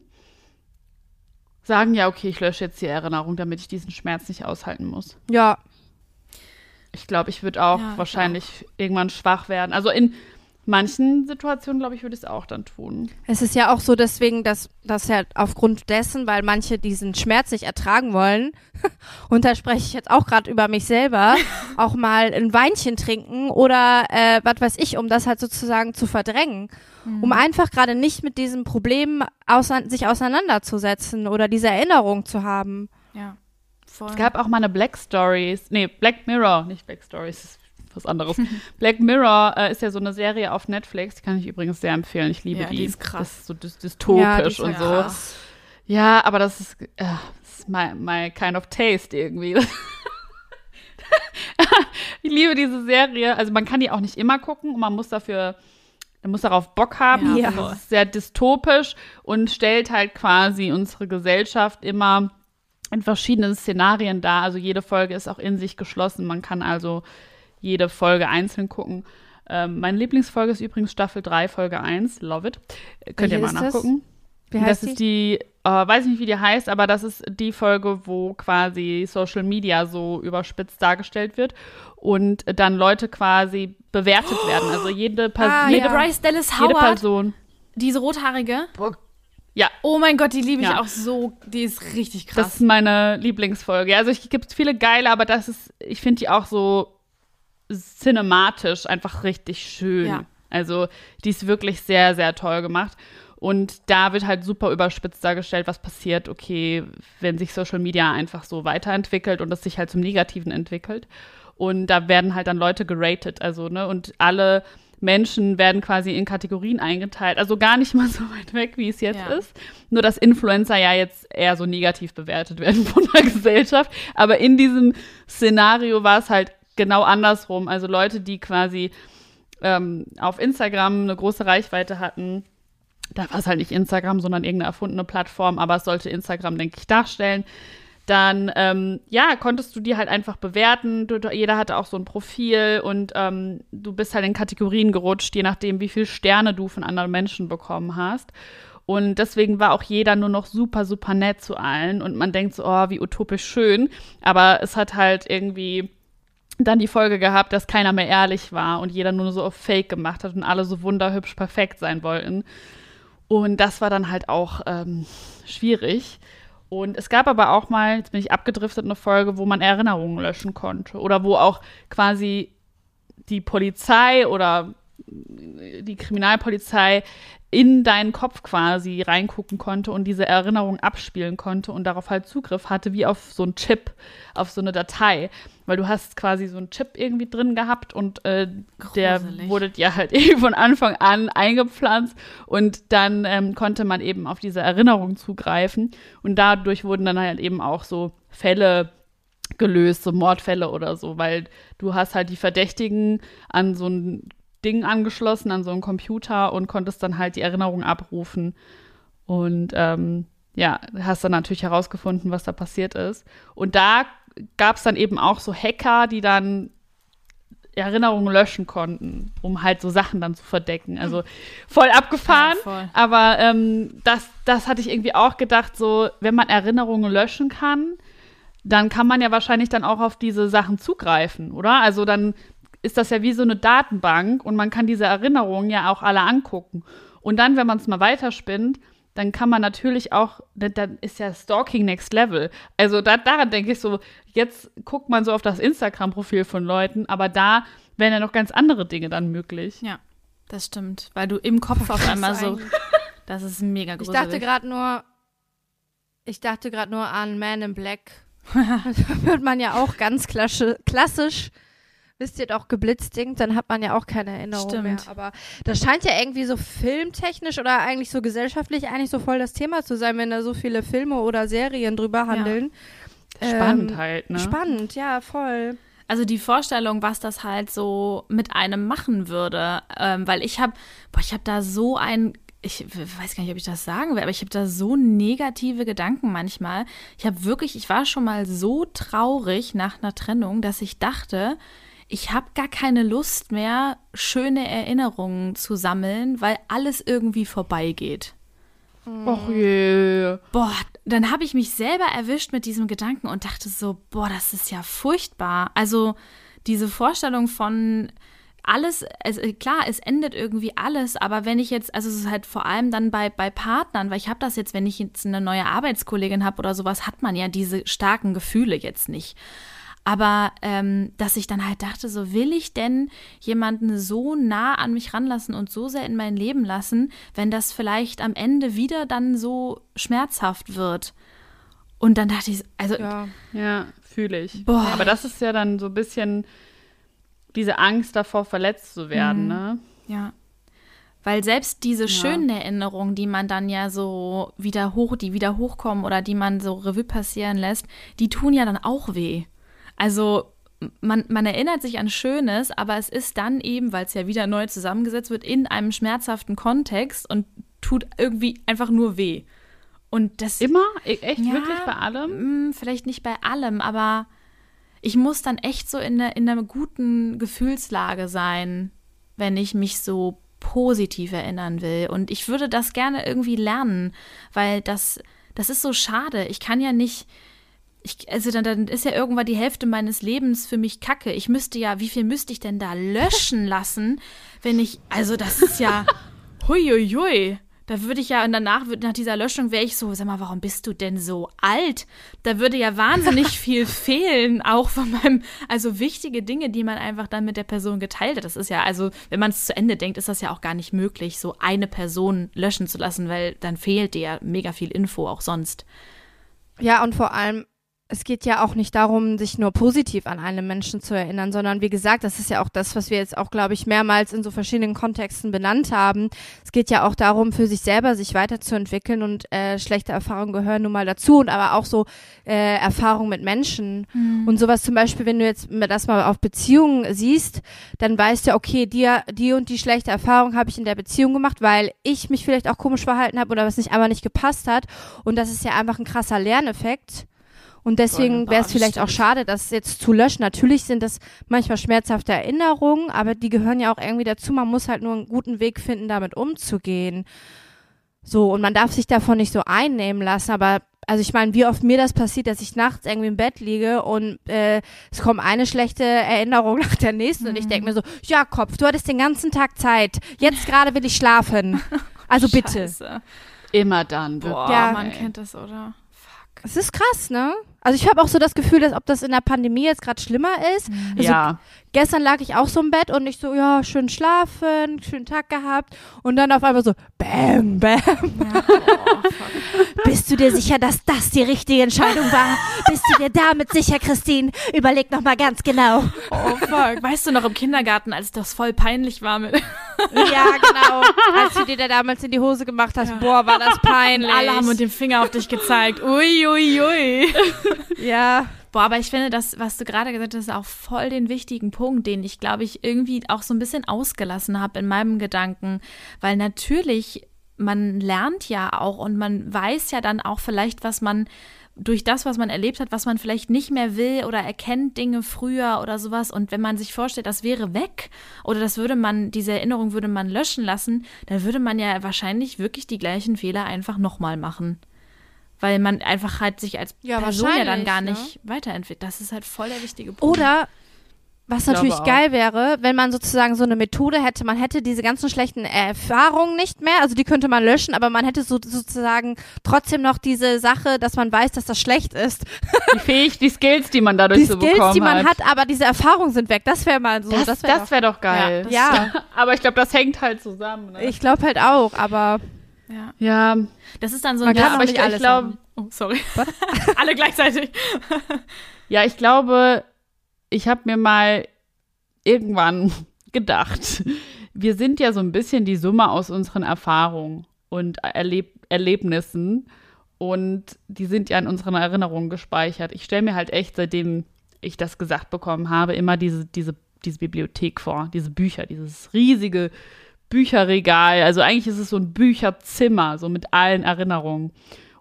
sagen, ja, okay, ich lösche jetzt die Erinnerung, damit ich diesen Schmerz nicht aushalten muss? Ja, Ich glaube, ich würde auch Ja, ich wahrscheinlich irgendwann schwach werden. Also in manchen Situationen, glaube ich, würde ich es auch dann tun. Es ist ja auch so deswegen, dass das ja aufgrund dessen, weil manche diesen Schmerz nicht ertragen wollen, *laughs* und da spreche ich jetzt auch gerade über mich selber, *laughs* auch mal ein Weinchen trinken oder äh, was weiß ich, um das halt sozusagen zu verdrängen, um einfach gerade nicht mit diesem Problem ausein sich auseinanderzusetzen oder diese Erinnerung zu haben. Ja. Voll. Es gab auch mal eine Black Stories, nee, Black Mirror, nicht Black Stories, was anderes. *laughs* Black Mirror äh, ist ja so eine Serie auf Netflix, die kann ich übrigens sehr empfehlen. Ich liebe Ja, die. die ist krass. Das ist so dys dystopisch Ja, und so. krass. Ja, aber das ist, äh, das ist my, my kind of taste irgendwie. *laughs* ich liebe diese Serie. Also man kann die auch nicht immer gucken und man muss dafür, man muss darauf Bock haben. Ja. Also Es ist sehr dystopisch und stellt halt quasi unsere Gesellschaft immer in verschiedenen Szenarien dar. Also jede Folge ist auch in sich geschlossen. Man kann also jede Folge einzeln gucken. Ähm, meine Lieblingsfolge ist übrigens Staffel 3, Folge 1. Love it. Könnt ihr Welche mal ist das? nachgucken. Wie Das heißt ist die? die, äh, weiß nicht, wie die heißt, aber das ist die Folge, wo quasi Social Media so überspitzt dargestellt wird und dann Leute quasi bewertet werden. Also jede, *gasps* Pers Ah, jede, ja. Bryce Dallas jede Howard, Person. diese rothaarige. Ja, Oh mein Gott, die liebe ich Ja. auch so. Die ist richtig das krass. ist meine Lieblingsfolge. Also es gibt viele geile, aber das ist, ich finde die auch so cinematisch einfach richtig schön. Ja. Also die ist wirklich sehr, sehr toll gemacht. Und da wird halt super überspitzt dargestellt, was passiert, okay, wenn sich Social Media einfach so weiterentwickelt und es sich halt zum Negativen entwickelt. Und da werden halt dann Leute geratet, also, ne, und alle Menschen werden quasi in Kategorien eingeteilt. Also gar nicht mal *laughs* so weit weg, wie es jetzt Ja. ist. Nur, dass Influencer ja jetzt eher so negativ bewertet werden *laughs* von der Gesellschaft. Aber in diesem Szenario war es halt genau andersrum. Also Leute, die quasi ähm, auf Instagram eine große Reichweite hatten. Da war es halt nicht Instagram, sondern irgendeine erfundene Plattform, aber es sollte Instagram, denke ich, darstellen. Dann, ähm, ja, konntest du die halt einfach bewerten. Du, jeder hatte auch so ein Profil und ähm, du bist halt in Kategorien gerutscht, je nachdem, wie viele Sterne du von anderen Menschen bekommen hast. Und deswegen war auch jeder nur noch super, super nett zu allen. Und man denkt so, oh, wie utopisch schön. Aber es hat halt irgendwie dann die Folge gehabt, dass keiner mehr ehrlich war und jeder nur so auf Fake gemacht hat und alle so wunderhübsch perfekt sein wollten. Und das war dann halt auch ähm, schwierig. Und es gab aber auch mal, jetzt bin ich abgedriftet, eine Folge, wo man Erinnerungen löschen konnte. Oder wo auch quasi die Polizei oder die Kriminalpolizei in deinen Kopf quasi reingucken konnte und diese Erinnerung abspielen konnte und darauf halt Zugriff hatte, wie auf so einen Chip, auf so eine Datei. Weil du hast quasi so einen Chip irgendwie drin gehabt und äh, der wurde dir halt *laughs* eben von Anfang an eingepflanzt und dann ähm, konnte man eben auf diese Erinnerung zugreifen und dadurch wurden dann halt eben auch so Fälle gelöst, so Mordfälle oder so, weil du hast halt die Verdächtigen an so ein Ding angeschlossen an so einen Computer und konntest dann halt die Erinnerung abrufen. Und ähm, ja, hast dann natürlich herausgefunden, was da passiert ist. Und da gab es dann eben auch so Hacker, die dann Erinnerungen löschen konnten, um halt so Sachen dann zu verdecken. Also voll abgefahren. Ja, voll. Aber ähm, das, das hatte ich irgendwie auch gedacht, so, wenn man Erinnerungen löschen kann, dann kann man ja wahrscheinlich dann auch auf diese Sachen zugreifen, oder? Also dann ist das ja wie so eine Datenbank und man kann diese Erinnerungen ja auch alle angucken. Und dann, wenn man es mal weiterspinnt, dann kann man natürlich auch, dann ist ja Stalking Next Level. Also da, daran denke ich so, jetzt guckt man so auf das Instagram-Profil von Leuten, aber da wären ja noch ganz andere Dinge dann möglich. Ja, das stimmt, weil du im Kopf auf einmal so, *laughs* das ist mega gruselig. Ich dachte gerade nur, ich dachte gerade nur an Man in Black. *laughs* da wird man ja auch ganz klassisch wisst ihr doch geblitzdingt, dann hat man ja auch keine Erinnerung Stimmt. mehr. Aber das scheint ja irgendwie so filmtechnisch oder eigentlich so gesellschaftlich eigentlich so voll das Thema zu sein, wenn da so viele Filme oder Serien drüber handeln. Ja. Spannend ähm, halt, ne? Spannend, ja, voll. Also die Vorstellung, was das halt so mit einem machen würde, ähm, weil ich habe, boah, ich habe da so ein ich weiß gar nicht, ob ich das sagen will, aber ich habe da so negative Gedanken manchmal. Ich habe wirklich, ich war schon mal so traurig nach einer Trennung, dass ich dachte, ich habe gar keine Lust mehr, schöne Erinnerungen zu sammeln, weil alles irgendwie vorbeigeht. Och je. Boah, dann habe ich mich selber erwischt mit diesem Gedanken und dachte so, boah, das ist ja furchtbar. Also diese Vorstellung von alles, also klar, es endet irgendwie alles, aber wenn ich jetzt, also es ist halt vor allem dann bei, bei Partnern, weil ich habe das jetzt, wenn ich jetzt eine neue Arbeitskollegin habe oder sowas, hat man ja diese starken Gefühle jetzt nicht. Aber ähm, dass ich dann halt dachte, so will ich denn jemanden so nah an mich ranlassen und so sehr in mein Leben lassen, wenn das vielleicht am Ende wieder dann so schmerzhaft wird. Und dann dachte ich, also. Ja, ja fühle ich. Boah. Aber das ist ja dann so ein bisschen diese Angst davor, verletzt zu werden, mhm. ne? Ja. Weil selbst diese ja. schönen Erinnerungen, die man dann ja so wieder hoch, die wieder hochkommen oder die man so Revue passieren lässt, die tun ja dann auch weh. Also man, man erinnert sich an Schönes, aber es ist dann eben, weil es ja wieder neu zusammengesetzt wird, in einem schmerzhaften Kontext und tut irgendwie einfach nur weh. Und das. Immer? E, echt? Ja, wirklich bei allem? Mm, vielleicht nicht bei allem, aber ich muss dann echt so in, in einer guten Gefühlslage sein, wenn ich mich so positiv erinnern will. Und ich würde das gerne irgendwie lernen, weil das, das ist so schade. Ich kann ja nicht ich, also dann, dann ist ja irgendwann die Hälfte meines Lebens für mich kacke. Ich müsste ja, wie viel müsste ich denn da löschen *laughs* lassen, wenn ich, also das ist ja, *laughs* huiuiui. Da würde ich ja, und danach, nach dieser Löschung wäre ich so, sag mal, warum bist du denn so alt? Da würde ja wahnsinnig *laughs* viel fehlen, auch von meinem, also wichtige Dinge, die man einfach dann mit der Person geteilt hat. Das ist ja, also, wenn man es zu Ende denkt, ist das ja auch gar nicht möglich, so eine Person löschen zu lassen, weil dann fehlt dir ja mega viel Info auch sonst. Ja, und vor allem, es geht ja auch nicht darum, sich nur positiv an einen Menschen zu erinnern, sondern wie gesagt, das ist ja auch das, was wir jetzt auch, glaube ich, mehrmals in so verschiedenen Kontexten benannt haben. Es geht ja auch darum, für sich selber sich weiterzuentwickeln und äh, schlechte Erfahrungen gehören nun mal dazu und aber auch so äh, Erfahrungen mit Menschen mhm. und sowas zum Beispiel, wenn du jetzt das mal auf Beziehungen siehst, dann weißt du, okay, dir, die und die schlechte Erfahrung habe ich in der Beziehung gemacht, weil ich mich vielleicht auch komisch verhalten habe oder was nicht aber nicht gepasst hat und das ist ja einfach ein krasser Lerneffekt und deswegen wäre es vielleicht auch schade, das jetzt zu löschen. Natürlich sind das manchmal schmerzhafte Erinnerungen, aber die gehören ja auch irgendwie dazu. Man muss halt nur einen guten Weg finden, damit umzugehen. So, und man darf sich davon nicht so einnehmen lassen, aber also ich meine, wie oft mir das passiert, dass ich nachts irgendwie im Bett liege und äh, es kommt eine schlechte Erinnerung *laughs* nach der nächsten mhm. und ich denke mir so, ja Kopf, du hattest den ganzen Tag Zeit, jetzt gerade will ich schlafen. *laughs* Also bitte. Immer dann. Boah, ja, man kennt das, oder? Es ist krass, ne? Also ich habe auch so das Gefühl, dass ob das in der Pandemie jetzt gerade schlimmer ist. Mhm. Also ja. Gestern lag ich auch so im Bett und ich so, ja, schön schlafen, schönen Tag gehabt und dann auf einmal so, bam, bam. Ja, oh, Bist du dir sicher, dass das die richtige Entscheidung war? Bist du dir damit sicher, Christine? Überleg noch mal ganz genau. Oh fuck. Weißt du noch im Kindergarten, als das voll peinlich war mit Ja, genau. Als du dir da damals in die Hose gemacht hast, ja. boah, war das peinlich. Alle haben mit dem Finger auf dich gezeigt. Ui, ui, ui. Ja. Boah, aber ich finde, das, was du gerade gesagt hast, auch voll den wichtigen Punkt, den ich, glaube ich, irgendwie auch so ein bisschen ausgelassen habe in meinem Gedanken. Weil natürlich, man lernt ja auch und man weiß ja dann auch vielleicht, was man durch das, was man erlebt hat, was man vielleicht nicht mehr will oder erkennt Dinge früher oder sowas. Und wenn man sich vorstellt, das wäre weg oder das würde man, diese Erinnerung würde man löschen lassen, dann würde man ja wahrscheinlich wirklich die gleichen Fehler einfach nochmal machen weil man einfach halt sich als ja, Person ja dann gar nicht ne? weiterentwickelt. Das ist halt voll der wichtige Punkt. Oder was natürlich geil wäre, wenn man sozusagen so eine Methode hätte, man hätte diese ganzen schlechten Erfahrungen nicht mehr, also die könnte man löschen, aber man hätte so, sozusagen trotzdem noch diese Sache, dass man weiß, dass das schlecht ist. Die *laughs* Fähig, die Skills, die man dadurch die so Skills, bekommen hat. Die Skills, die man hat, aber diese Erfahrungen sind weg. Das wäre mal so. Das, das wäre doch, wär doch, geil. Ja. ja. *laughs* aber ich glaube, das hängt halt zusammen. Ne? Ich glaube halt auch, aber ja. ja. Das ist dann so ein Man kann aber ich, ich glaube, Oh, sorry. *laughs* Alle gleichzeitig. *laughs* ja, ich glaube, ich habe mir mal irgendwann *laughs* gedacht, wir sind ja so ein bisschen die Summe aus unseren Erfahrungen und Erleb Erlebnissen und die sind ja in unseren Erinnerungen gespeichert. Ich stelle mir halt echt, seitdem ich das gesagt bekommen habe, immer diese, diese, diese Bibliothek vor, diese Bücher, dieses riesige Bücherregal. Also eigentlich ist es so ein Bücherzimmer, so mit allen Erinnerungen.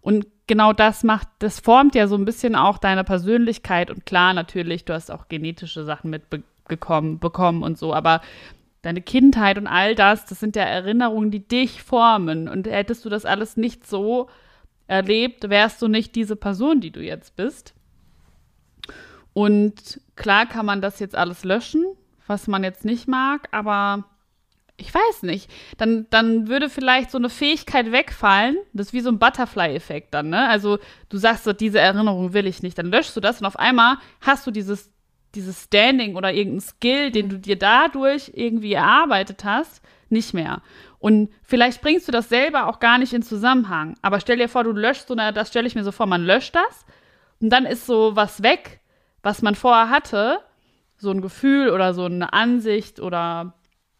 Und genau das macht, das formt ja so ein bisschen auch deine Persönlichkeit und klar, natürlich, du hast auch genetische Sachen mitbekommen bekommen und so, aber deine Kindheit und all das, das sind ja Erinnerungen, die dich formen. Und hättest du das alles nicht so erlebt, wärst du nicht diese Person, die du jetzt bist. Und klar kann man das jetzt alles löschen, was man jetzt nicht mag, aber ich weiß nicht, dann, dann würde vielleicht so eine Fähigkeit wegfallen. Das ist wie so ein Butterfly-Effekt dann, ne? Also du sagst so, diese Erinnerung will ich nicht. Dann löschst du das und auf einmal hast du dieses, dieses Standing oder irgendein Skill, den du dir dadurch irgendwie erarbeitet hast, nicht mehr. Und vielleicht bringst du das selber auch gar nicht in Zusammenhang. Aber stell dir vor, du löschst so, na, das stelle ich mir so vor, man löscht das und dann ist so was weg, was man vorher hatte. So ein Gefühl oder so eine Ansicht oder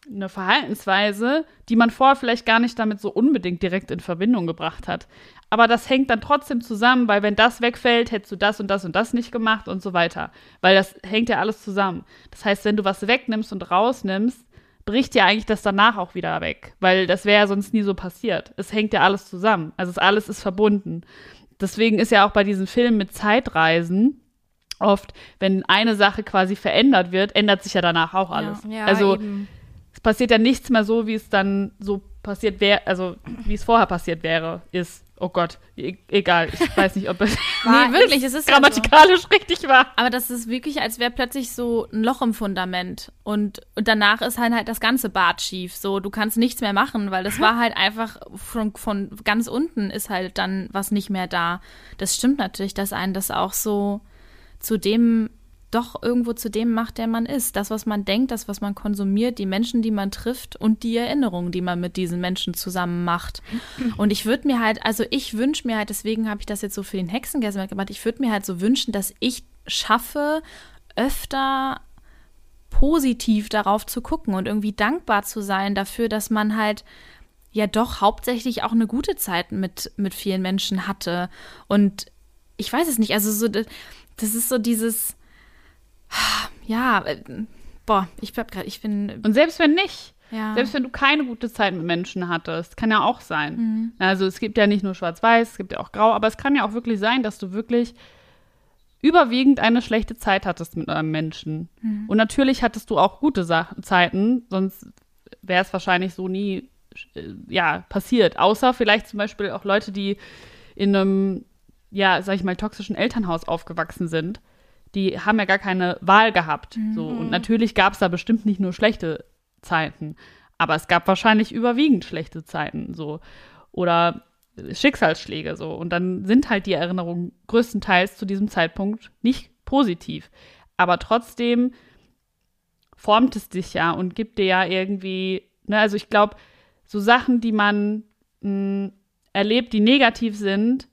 eine Verhaltensweise, die man vorher vielleicht gar nicht damit so unbedingt direkt in Verbindung gebracht hat. Aber das hängt dann trotzdem zusammen, weil wenn das wegfällt, hättest du das und das und das nicht gemacht und so weiter. Weil das hängt ja alles zusammen. Das heißt, wenn du was wegnimmst und rausnimmst, bricht ja eigentlich das danach auch wieder weg. Weil das wäre ja sonst nie so passiert. Es hängt ja alles zusammen. Also alles ist verbunden. Deswegen ist ja auch bei diesen Filmen mit Zeitreisen oft, wenn eine Sache quasi verändert wird, ändert sich ja danach auch alles. Ja, ja, also eben passiert ja nichts mehr so, wie es dann so passiert wäre, also wie es vorher passiert wäre, ist. Oh Gott, e egal. Ich weiß nicht, ob es *laughs* *laughs* nee, wirklich, es ist grammatikalisch so. *laughs* richtig war. Aber das ist wirklich, als wäre plötzlich so ein Loch im Fundament und, und danach ist halt, halt das ganze Bad schief. So, du kannst nichts mehr machen, weil das war halt einfach von, von ganz unten ist halt dann was nicht mehr da. Das stimmt natürlich, dass einen das auch so zu dem doch irgendwo zu dem macht, der man ist. Das, was man denkt, das, was man konsumiert, die Menschen, die man trifft und die Erinnerungen, die man mit diesen Menschen zusammen macht. *clears throat* Und ich würde mir halt, also ich wünsche mir halt, deswegen habe ich das jetzt so für den Hexengäste gemacht, ich würde mir halt so wünschen, dass ich schaffe, öfter positiv darauf zu gucken und irgendwie dankbar zu sein dafür, dass man halt ja doch hauptsächlich auch eine gute Zeit mit, mit vielen Menschen hatte. Und ich weiß es nicht, also so, das ist so dieses, ja, äh, boah, ich bleib gerade, ich bin. Und selbst wenn nicht, ja. selbst wenn du keine gute Zeit mit Menschen hattest, kann ja auch sein. Mhm. Also es gibt ja nicht nur schwarz-weiß, es gibt ja auch grau, aber es kann ja auch wirklich sein, dass du wirklich überwiegend eine schlechte Zeit hattest mit einem Menschen. Mhm. Und natürlich hattest du auch gute Sa Zeiten, sonst wäre es wahrscheinlich so nie äh, ja, passiert. Außer vielleicht zum Beispiel auch Leute, die in einem, ja, sag ich mal, toxischen Elternhaus aufgewachsen sind. Die haben ja gar keine Wahl gehabt. So. Und natürlich gab es da bestimmt nicht nur schlechte Zeiten, aber es gab wahrscheinlich überwiegend schlechte Zeiten. So. Oder Schicksalsschläge so. Und dann sind halt die Erinnerungen größtenteils zu diesem Zeitpunkt nicht positiv. Aber trotzdem formt es dich ja und gibt dir ja irgendwie, ne, also ich glaube, so Sachen, die man mh, erlebt, die negativ sind,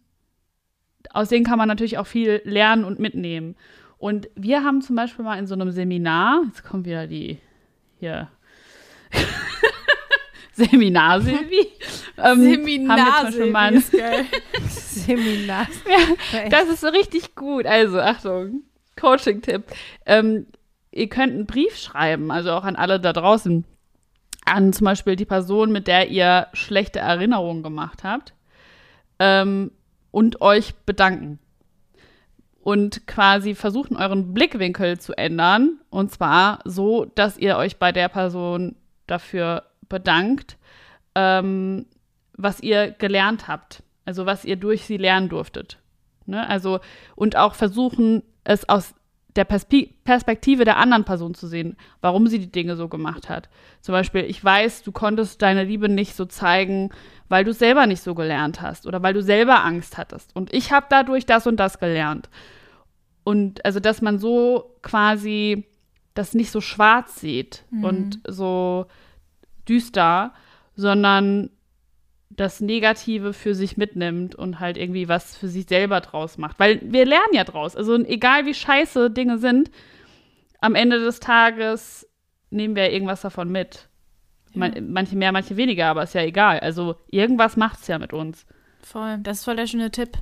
aus denen kann man natürlich auch viel lernen und mitnehmen. Und wir haben zum Beispiel mal in so einem Seminar, jetzt kommt wieder die hier *laughs* Seminar, Silvi. ähm, zum Beispiel mal ein, *laughs* Seminar. *laughs* das ist so richtig gut. Also, Achtung, Coaching-Tipp. Ähm, ihr könnt einen Brief schreiben, also auch an alle da draußen, an zum Beispiel die Person, mit der ihr schlechte Erinnerungen gemacht habt, ähm, und euch bedanken. Und quasi versuchen, euren Blickwinkel zu ändern. Und zwar so, dass ihr euch bei der Person dafür bedankt, ähm, was ihr gelernt habt. Also was ihr durch sie lernen durftet. Ne? Also, und auch versuchen, es aus der Perspe Perspektive der anderen Person zu sehen, warum sie die Dinge so gemacht hat. Zum Beispiel, ich weiß, du konntest deine Liebe nicht so zeigen, weil du es selber nicht so gelernt hast oder weil du selber Angst hattest. Und ich habe dadurch das und das gelernt. Und also, dass man so quasi das nicht so schwarz sieht Mhm. und so düster, sondern das Negative für sich mitnimmt und halt irgendwie was für sich selber draus macht. Weil wir lernen ja draus. Also egal wie scheiße Dinge sind, am Ende des Tages nehmen wir irgendwas davon mit. Man, manche mehr, manche weniger, aber ist ja egal. Also irgendwas macht es ja mit uns. Voll, das ist voll der schöne Tipp.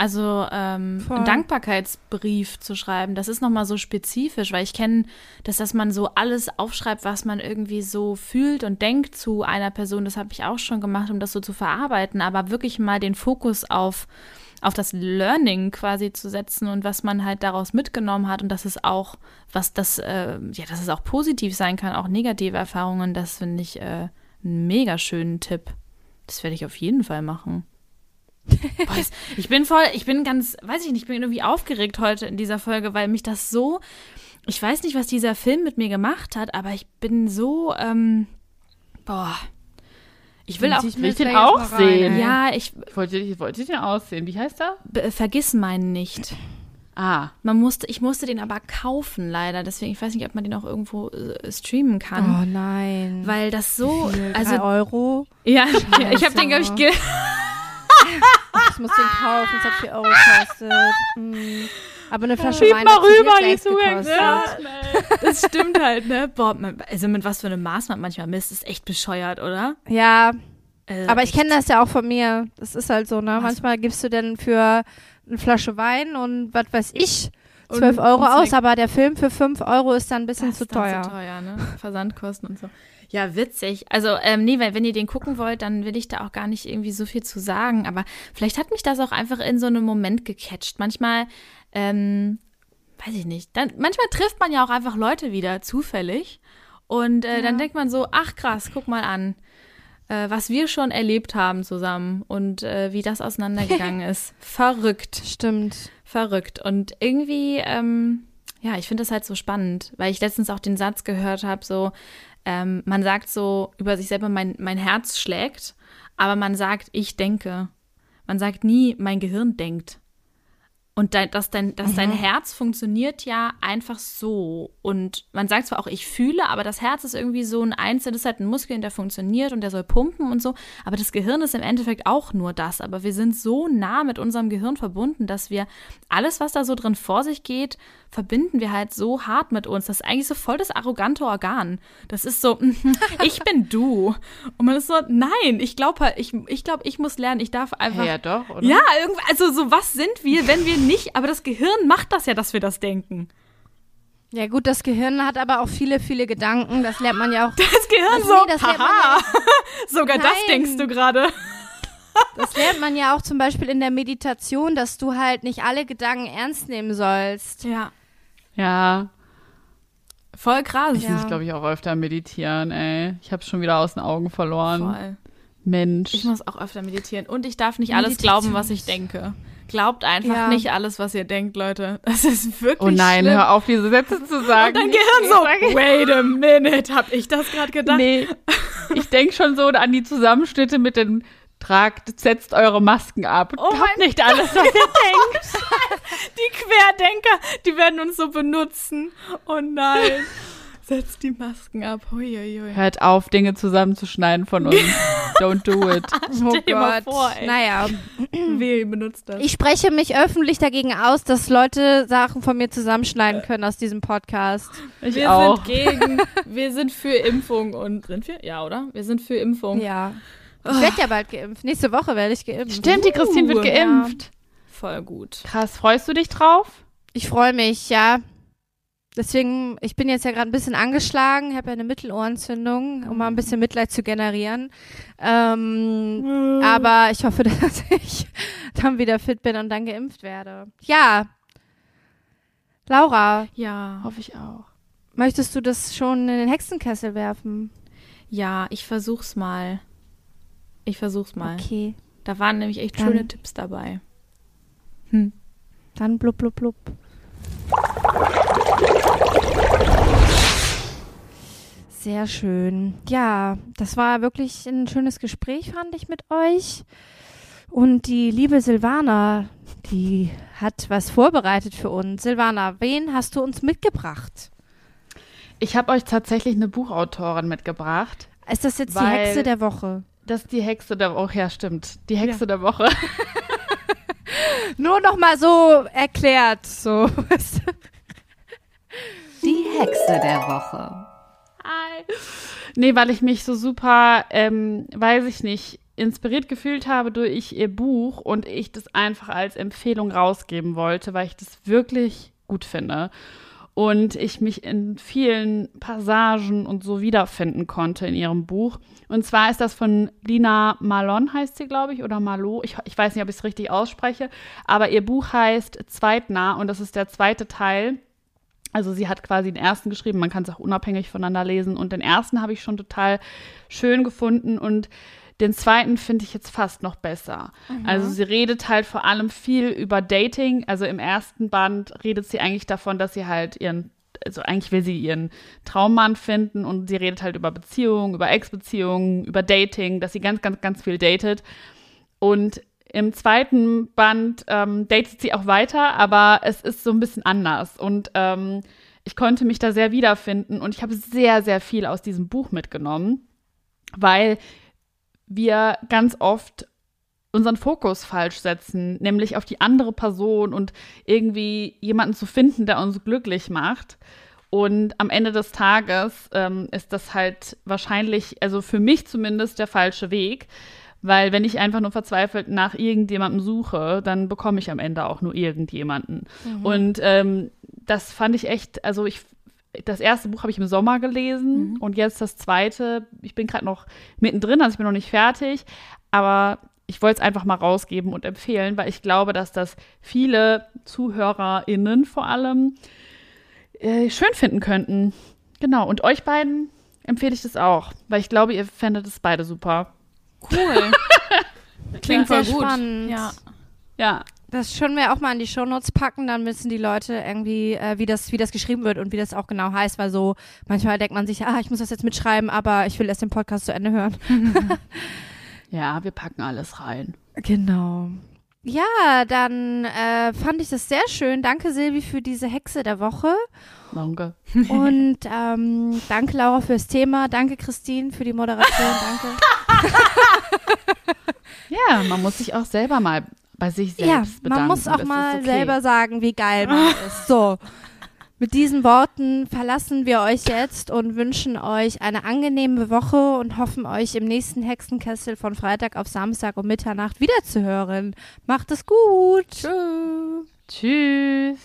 Also ähm, einen Dankbarkeitsbrief zu schreiben, das ist nochmal so spezifisch, weil ich kenne, dass, dass man so alles aufschreibt, was man irgendwie so fühlt und denkt zu einer Person. Das habe ich auch schon gemacht, um das so zu verarbeiten, aber wirklich mal den Fokus auf, auf das Learning quasi zu setzen und was man halt daraus mitgenommen hat und dass es auch, was das, äh, ja, dass es auch positiv sein kann, auch negative Erfahrungen, das finde ich äh, einen mega schönen Tipp. Das werde ich auf jeden Fall machen. *laughs* Boah, ich bin voll, ich bin ganz, weiß ich nicht, ich bin irgendwie aufgeregt heute in dieser Folge, weil mich das so, ich weiß nicht, was dieser Film mit mir gemacht hat, aber ich bin so, ähm, boah, ich will auch, ich will den auch rein, sehen? ja, ich Ich wollte, ich wollte den aussehen. Wie heißt er? vergiss meinen nicht. Ah, Man musste, ich musste den aber kaufen, leider. Deswegen, ich weiß nicht, ob man den auch irgendwo äh, streamen kann. Oh nein. Weil das so, also, drei Euro. ja, *laughs* ich habe den, glaube ich, ge *laughs* Ich muss den kaufen, es hat 4 Euro gekostet. Hm. Aber eine Flasche Schieb Wein mal rüber, die sechs gekostet. das stimmt halt, ne? Boah, man, also mit was für einem Maß man manchmal misst, ist echt bescheuert, oder? Ja, Äh, aber ich kenne das ja auch von mir. Das ist halt so, ne? Was? Manchmal gibst du denn für eine Flasche Wein und was weiß ich, Und- 12 Euro und aus, zwei- aber der Film für 5 Euro ist dann ein bisschen Das zu teuer. Zu teuer, ne? Versandkosten und so. Ja, witzig. Also, ähm, nee, weil wenn ihr den gucken wollt, dann will ich da auch gar nicht irgendwie so viel zu sagen. Aber vielleicht hat mich das auch einfach in so einem Moment gecatcht. Manchmal, ähm, weiß ich nicht. Dann, manchmal trifft man ja auch einfach Leute wieder zufällig. Und äh, dann denkt man so, ach krass, guck mal an, äh, was wir schon erlebt haben zusammen und äh, wie das auseinandergegangen *laughs* ist. Verrückt. Stimmt. Verrückt. Und irgendwie, ähm, ja, ich finde das halt so spannend, weil ich letztens auch den Satz gehört habe, so, ähm, man sagt so über sich selber, mein, mein Herz schlägt, aber man sagt, ich denke. Man sagt nie, mein Gehirn denkt. Und dein, dass, dein, dass Mhm. dein Herz funktioniert ja einfach so. Und man sagt zwar auch, ich fühle, aber das Herz ist irgendwie so ein einzelnes, halt ein Muskel, der funktioniert und der soll pumpen und so. Aber das Gehirn ist im Endeffekt auch nur das. Aber wir sind so nah mit unserem Gehirn verbunden, dass wir alles, was da so drin vor sich geht, verbinden wir halt so hart mit uns. Das ist eigentlich so voll das arrogante Organ. Das ist so, *laughs* ich bin du. Und man ist so, nein, ich glaube halt, ich, ich glaube, ich muss lernen, ich darf einfach. Hey, ja, doch, oder? Ja, irgendwie, also so was sind wir, wenn wir nicht, aber das Gehirn macht das ja, dass wir das denken. Ja gut, das Gehirn hat aber auch viele, viele Gedanken. Das lernt man ja auch. Das Gehirn Also so, nee, das haha, *laughs* sogar das Nein. denkst du gerade. Das lernt man ja auch zum Beispiel in der Meditation, dass du halt nicht alle Gedanken ernst nehmen sollst. Ja, Ja. voll krass. Ich Ja. muss, glaube ich, auch öfter meditieren, ey. Ich habe schon wieder aus den Augen verloren. Voll. Mensch. Ich muss auch öfter meditieren und ich darf nicht alles glauben, was ich denke. Glaubt einfach Ja. nicht alles, was ihr denkt, Leute. *laughs* Das ist wirklich oh nein, schlimm. hör auf, diese Sätze zu sagen. Und dein Gehirn so, wait a minute, hab ich das gerade gedacht? Nee. Ich denke schon so an die Zusammenschnitte mit den Tragt, setzt eure Masken ab. Oh Glaubt mein nicht alles, was ihr denkt. *laughs* Die Querdenker, die werden uns so benutzen. Oh nein. *laughs* Setzt die Masken ab. Huiuiui. Hört auf, Dinge zusammenzuschneiden von uns. *laughs* Don't do it. Oh *laughs* Stell dir mal vor, ey. Naja, *clears throat* Wer benutzt das? ich spreche mich öffentlich dagegen aus, dass Leute Sachen von mir zusammenschneiden können aus diesem Podcast. Ich wir auch. sind gegen, wir sind für Impfung und sind wir? Ja, oder? Wir sind für Impfung. Ja. Ich werde ja bald geimpft. Nächste Woche werde ich geimpft. Stimmt, die Christine wird Uh, geimpft. Voll gut. Krass, freust du dich drauf? Ich freue mich, ja. Deswegen, ich bin jetzt ja gerade ein bisschen angeschlagen. Habe ja eine Mittelohrentzündung, um mal ein bisschen Mitleid zu generieren. Ähm, aber ich hoffe, *laughs* dass ich dann wieder fit bin und dann geimpft werde. Ja. Laura, Ja. Hoffe ich auch. möchtest du das schon in den Hexenkessel werfen? Ja, ich versuch's mal. Ich versuch's mal. Okay. Da waren nämlich echt Dann- schöne Tipps dabei. Dann blub, blub, blub. Sehr schön. Ja, das war wirklich ein schönes Gespräch, fand ich mit euch. Und die liebe Silvana, die hat was vorbereitet für uns. Silvana, wen hast du uns mitgebracht? Ich habe euch tatsächlich eine Buchautorin mitgebracht. Ist das jetzt die Hexe der Woche? Das ist die Hexe der Woche. Ja, stimmt. Die Hexe der Woche. *laughs* Nur noch mal so erklärt, so. Die Hexe der Woche. Hi. Nee, weil ich mich so super, ähm, weiß ich nicht, inspiriert gefühlt habe durch ihr Buch und ich das einfach als Empfehlung rausgeben wollte, weil ich das wirklich gut finde. Und ich mich in vielen Passagen und so wiederfinden konnte in ihrem Buch. Und zwar ist das von Lina Malon, heißt sie, glaube ich, oder Malo. Ich, ich weiß nicht, ob ich es richtig ausspreche. Aber ihr Buch heißt Zweitnah und das ist der zweite Teil. Also sie hat quasi den ersten geschrieben, man kann es auch unabhängig voneinander lesen. Und den ersten habe ich schon total schön gefunden und den zweiten finde ich jetzt fast noch besser. Also sie redet halt vor allem viel über Dating. Also im ersten Band redet sie eigentlich davon, dass sie halt ihren, also eigentlich will sie ihren Traummann finden und sie redet halt über Beziehungen, über Ex-Beziehungen, über Dating, dass sie ganz, ganz, ganz viel datet. Und im zweiten Band ähm, datet sie auch weiter, aber es ist so ein bisschen anders. Und ähm, ich konnte mich da sehr wiederfinden und ich habe sehr, sehr viel aus diesem Buch mitgenommen, weil wir ganz oft unseren Fokus falsch setzen, nämlich auf die andere Person und irgendwie jemanden zu finden, der uns glücklich macht. Und am Ende des Tages ähm, ist das halt wahrscheinlich, also für mich zumindest, der falsche Weg. Weil wenn ich einfach nur verzweifelt nach irgendjemandem suche, dann bekomme ich am Ende auch nur irgendjemanden. Und ähm, das fand ich echt, also ich, das erste Buch habe ich im Sommer gelesen und jetzt das zweite. Ich bin gerade noch mittendrin, also ich bin noch nicht fertig, aber ich wollte es einfach mal rausgeben und empfehlen, weil ich glaube, dass das viele ZuhörerInnen vor allem äh, schön finden könnten. Genau, und euch beiden empfehle ich das auch, weil ich glaube, ihr fändet es beide super. Cool. *laughs* Klingt Sehr voll gut. spannend. Ja. Ja, Das schon wir auch mal in die Shownotes packen, dann wissen die Leute irgendwie, äh, wie das, wie das geschrieben wird und wie das auch genau heißt, weil so manchmal denkt man sich, ah, ich muss das jetzt mitschreiben, aber ich will erst den Podcast zu Ende hören. *laughs* *laughs* ja, wir packen alles rein. Genau. Ja, dann äh, fand ich das sehr schön. Danke, Silvi, für diese Hexe der Woche. Danke. Und ähm, danke, Laura, fürs Thema. Danke, Christine, für die Moderation. Danke. *laughs* Ja, man muss sich auch selber mal bei sich selbst Ja, bedanken. man muss auch Das mal okay. selber sagen, wie geil man *laughs* ist. So. Mit diesen Worten verlassen wir euch jetzt und wünschen euch eine angenehme Woche und hoffen euch im nächsten Hexenkessel von Freitag auf Samstag um Mitternacht wiederzuhören. Macht es gut. Tschüss.